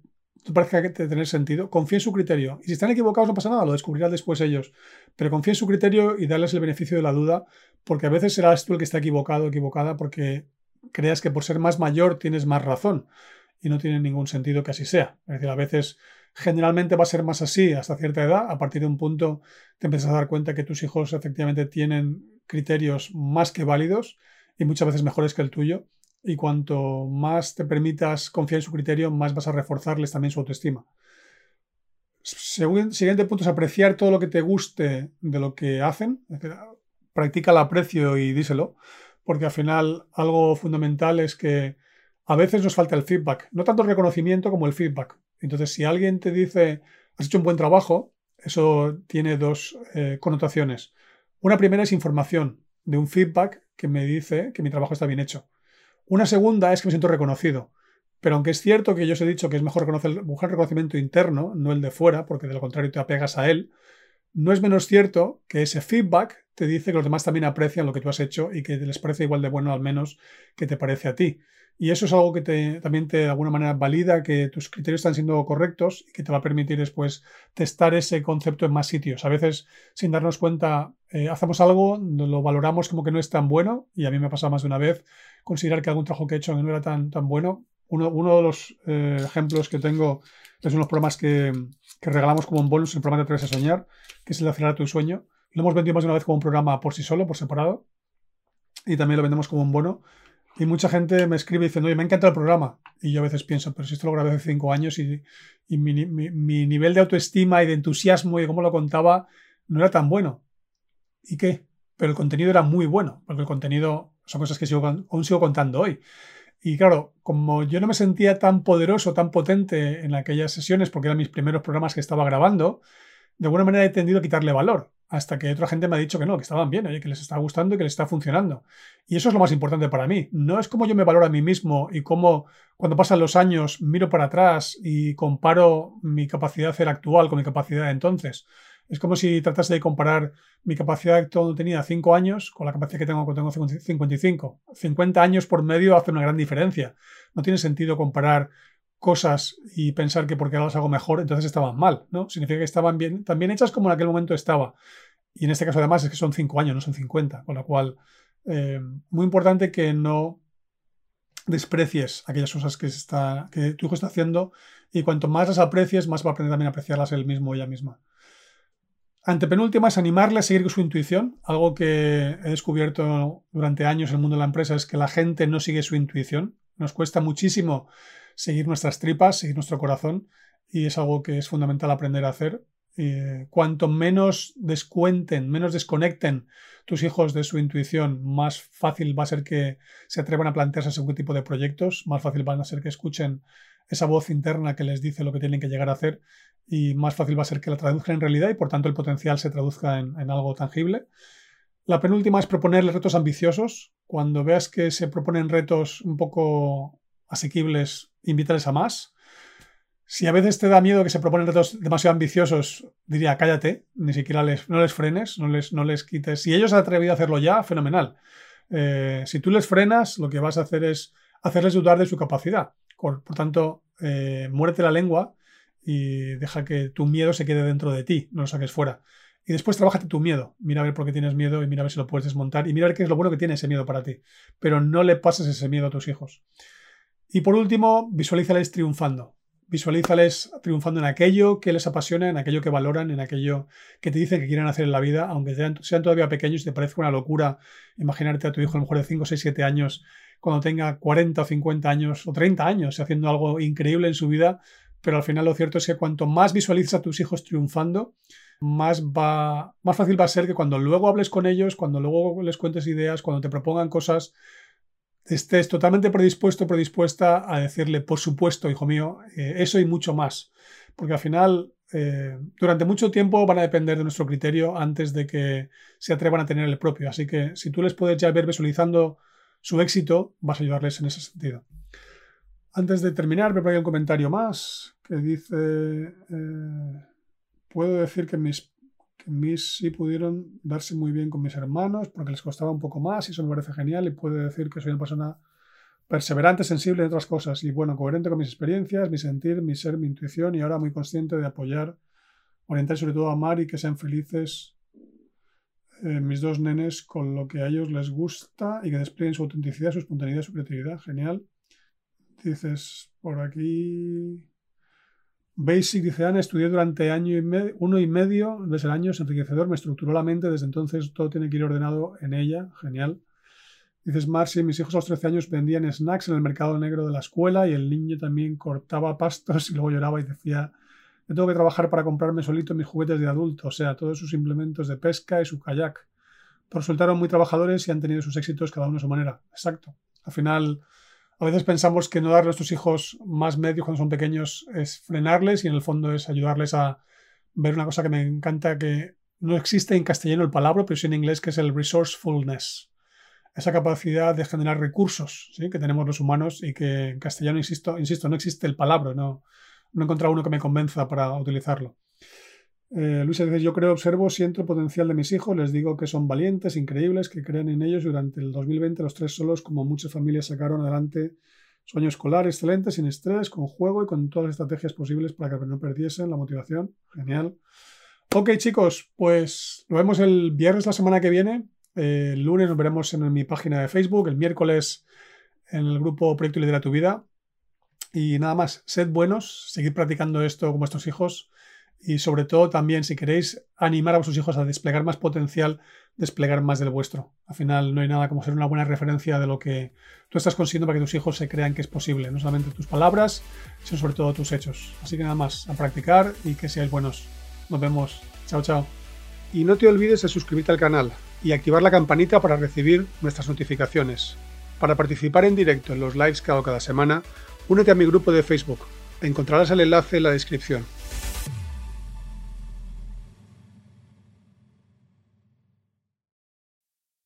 parezca que te tener sentido, confía en su criterio. Y si están equivocados no pasa nada, lo descubrirán después ellos. Pero confía en su criterio y darles el beneficio de la duda, porque a veces serás tú el que está equivocado o equivocada porque creas que por ser más mayor tienes más razón. Y no tiene ningún sentido que así sea. Es decir, a veces generalmente va a ser más así hasta cierta edad. A partir de un punto te empiezas a dar cuenta que tus hijos efectivamente tienen criterios más que válidos y muchas veces mejores que el tuyo. Y cuanto más te permitas confiar en su criterio, más vas a reforzarles también su autoestima. siguiente punto es apreciar todo lo que te guste de lo que hacen. Practica el aprecio y díselo, porque al final algo fundamental es que a veces nos falta el feedback. No tanto el reconocimiento como el feedback. Entonces, si alguien te dice, has hecho un buen trabajo, eso tiene dos eh, connotaciones. Una primera es información de un feedback que me dice que mi trabajo está bien hecho. Una segunda es que me siento reconocido. Pero aunque es cierto que yo os he dicho que es mejor buscar reconocimiento interno, no el de fuera, porque de lo contrario te apegas a él, no es menos cierto que ese feedback te dice que los demás también aprecian lo que tú has hecho y que les parece igual de bueno al menos que te parece a ti. Y eso es algo que te, también te de alguna manera valida que tus criterios están siendo correctos y que te va a permitir después testar ese concepto en más sitios. A veces, sin darnos cuenta, eh, hacemos algo, lo valoramos como que no es tan bueno y a mí me ha pasado más de una vez considerar que algún trabajo que he hecho no era tan, tan bueno. Uno, de los eh, ejemplos que tengo es unos programas que, regalamos como un bonus, el programa de Atreves a Soñar, que es el de acelerar tu sueño. Lo hemos vendido más de una vez como un programa por sí solo, por separado, y también lo vendemos como un bono. Y mucha gente me escribe diciendo, oye, me encanta el programa. Y yo a veces pienso, pero si esto lo grabé hace cinco años y, mi, nivel de autoestima y de entusiasmo y cómo lo contaba no era tan bueno. ¿Y qué? Pero el contenido era muy bueno, porque el contenido son cosas que aún sigo contando hoy. Y claro, como yo no me sentía tan poderoso, tan potente en aquellas sesiones, porque eran mis primeros programas que estaba grabando, de alguna manera he tendido a quitarle valor hasta que otra gente me ha dicho que no, que estaban bien, que les está gustando y que les está funcionando. Y eso es lo más importante para mí. No es como yo me valoro a mí mismo y cómo cuando pasan los años miro para atrás y comparo mi capacidad de hacer actual con mi capacidad de entonces. Es como si tratase de comparar mi capacidad cuando tenía 5 años con la capacidad que tengo cuando tengo 55. 50 años por medio hace una gran diferencia. No tiene sentido comparar cosas y pensar que porque ahora las hago mejor, entonces estaban mal, ¿no? Significa que estaban bien, tan bien hechas como en aquel momento estaba. Y en este caso además es que son 5 años, no son 50, con lo cual eh, muy importante que no desprecies aquellas cosas que, que tu hijo está haciendo y cuanto más las aprecies, más va a aprender también a apreciarlas él mismo o ella misma. Antepenúltima es animarle a seguir su intuición. Algo que he descubierto durante años en el mundo de la empresa es que la gente no sigue su intuición. Nos cuesta muchísimo seguir nuestras tripas, seguir nuestro corazón y es algo que es fundamental aprender a hacer. Eh, cuanto menos descuenten, menos desconecten tus hijos de su intuición, más fácil va a ser que se atrevan a plantearse según tipo de proyectos, más fácil van a ser que escuchen esa voz interna que les dice lo que tienen que llegar a hacer y más fácil va a ser que la traduzcan en realidad y por tanto el potencial se traduzca en, algo tangible. La penúltima es proponerles retos ambiciosos. Cuando veas que se proponen retos un poco asequibles, invítales a más. Si a veces te da miedo que se proponen retos demasiado ambiciosos, diría cállate, ni siquiera les, no les frenes, no les, no les quites. Si ellos han atrevido a hacerlo ya, fenomenal. Eh, si tú les frenas, lo que vas a hacer es hacerles dudar de su capacidad. Por, tanto, eh, muérete la lengua y deja que tu miedo se quede dentro de ti, no lo saques fuera. Y después trabájate tu miedo. Mira a ver por qué tienes miedo y mira a ver si lo puedes desmontar y mira a ver qué es lo bueno que tiene ese miedo para ti. Pero no le pases ese miedo a tus hijos. Y por último, visualízales triunfando. Visualízales triunfando en aquello que les apasiona, en aquello que valoran, en aquello que te dicen que quieren hacer en la vida, aunque sean, todavía pequeños y te parezca una locura imaginarte a tu hijo a lo mejor de 5, 6, 7 años, cuando tenga 40 o 50 años o 30 años haciendo algo increíble en su vida, pero al final lo cierto es que cuanto más visualices a tus hijos triunfando, más, va, más fácil va a ser que cuando luego hables con ellos, cuando luego les cuentes ideas, cuando te propongan cosas, estés totalmente predispuesto, predispuesta a decirle, por supuesto, hijo mío, eh, eso y mucho más. Porque al final, eh, durante mucho tiempo van a depender de nuestro criterio antes de que se atrevan a tener el propio. Así que si tú les puedes ya ver visualizando su éxito, vas a ayudarles en ese sentido. Antes de terminar, me hay un comentario más que dice, eh, puedo decir que mis, que mis sí pudieron darse muy bien con mis hermanos porque les costaba un poco más y eso me parece genial y puedo decir que soy una persona perseverante, sensible en otras cosas y bueno, coherente con mis experiencias, mi sentir, mi ser, mi intuición y ahora muy consciente de apoyar, orientar sobre todo a amar y que sean felices eh, mis dos nenes con lo que a ellos les gusta y que desplieguen su autenticidad, su espontaneidad, su creatividad. Genial. Dices por aquí. Basic, dice Ana, estudié durante año y uno y medio, desde el año es enriquecedor, me estructuró la mente, desde entonces todo tiene que ir ordenado en ella, genial. Dices, Marcy, mis hijos a los 13 años vendían snacks en el mercado negro de la escuela y el niño también cortaba pastos y luego lloraba y decía, yo tengo que trabajar para comprarme solito mis juguetes de adulto, o sea, todos sus implementos de pesca y su kayak. Pero resultaron muy trabajadores y han tenido sus éxitos cada uno a su manera. Exacto. Al final, a veces pensamos que no darle a nuestros hijos más medios cuando son pequeños es frenarles y en el fondo es ayudarles a ver una cosa que me encanta que no existe en castellano el palabra, pero sí en inglés, que es el resourcefulness esa capacidad de generar recursos ¿sí? que tenemos los humanos y que en castellano, insisto, insisto no existe el palabra, no, no he encontrado uno que me convenza para utilizarlo. Eh, Luisa dice, yo creo, observo, siento el potencial de mis hijos, les digo que son valientes, increíbles, que creen en ellos. Durante el 2020 los tres solos, como muchas familias, sacaron adelante su año escolar excelente, sin estrés, con juego y con todas las estrategias posibles para que no perdiesen la motivación. Genial. Ok chicos, pues lo vemos el viernes la semana que viene el lunes nos veremos en mi página de Facebook, el miércoles en el grupo Proyecto Lidera tu Vida. Y nada más, sed buenos, seguid practicando esto con vuestros hijos y sobre todo también si queréis animar a vuestros hijos a desplegar más potencial, desplegar más del vuestro. Al final no hay nada como ser una buena referencia de lo que tú estás consiguiendo para que tus hijos se crean que es posible, no solamente tus palabras, sino sobre todo tus hechos. Así que nada más, a practicar y que seáis buenos. Nos vemos. Chao, chao. Y no te olvides de suscribirte al canal y activar la campanita para recibir nuestras notificaciones. Para participar en directo en los lives que hago cada semana, únete a mi grupo de Facebook. Encontrarás el enlace en la descripción.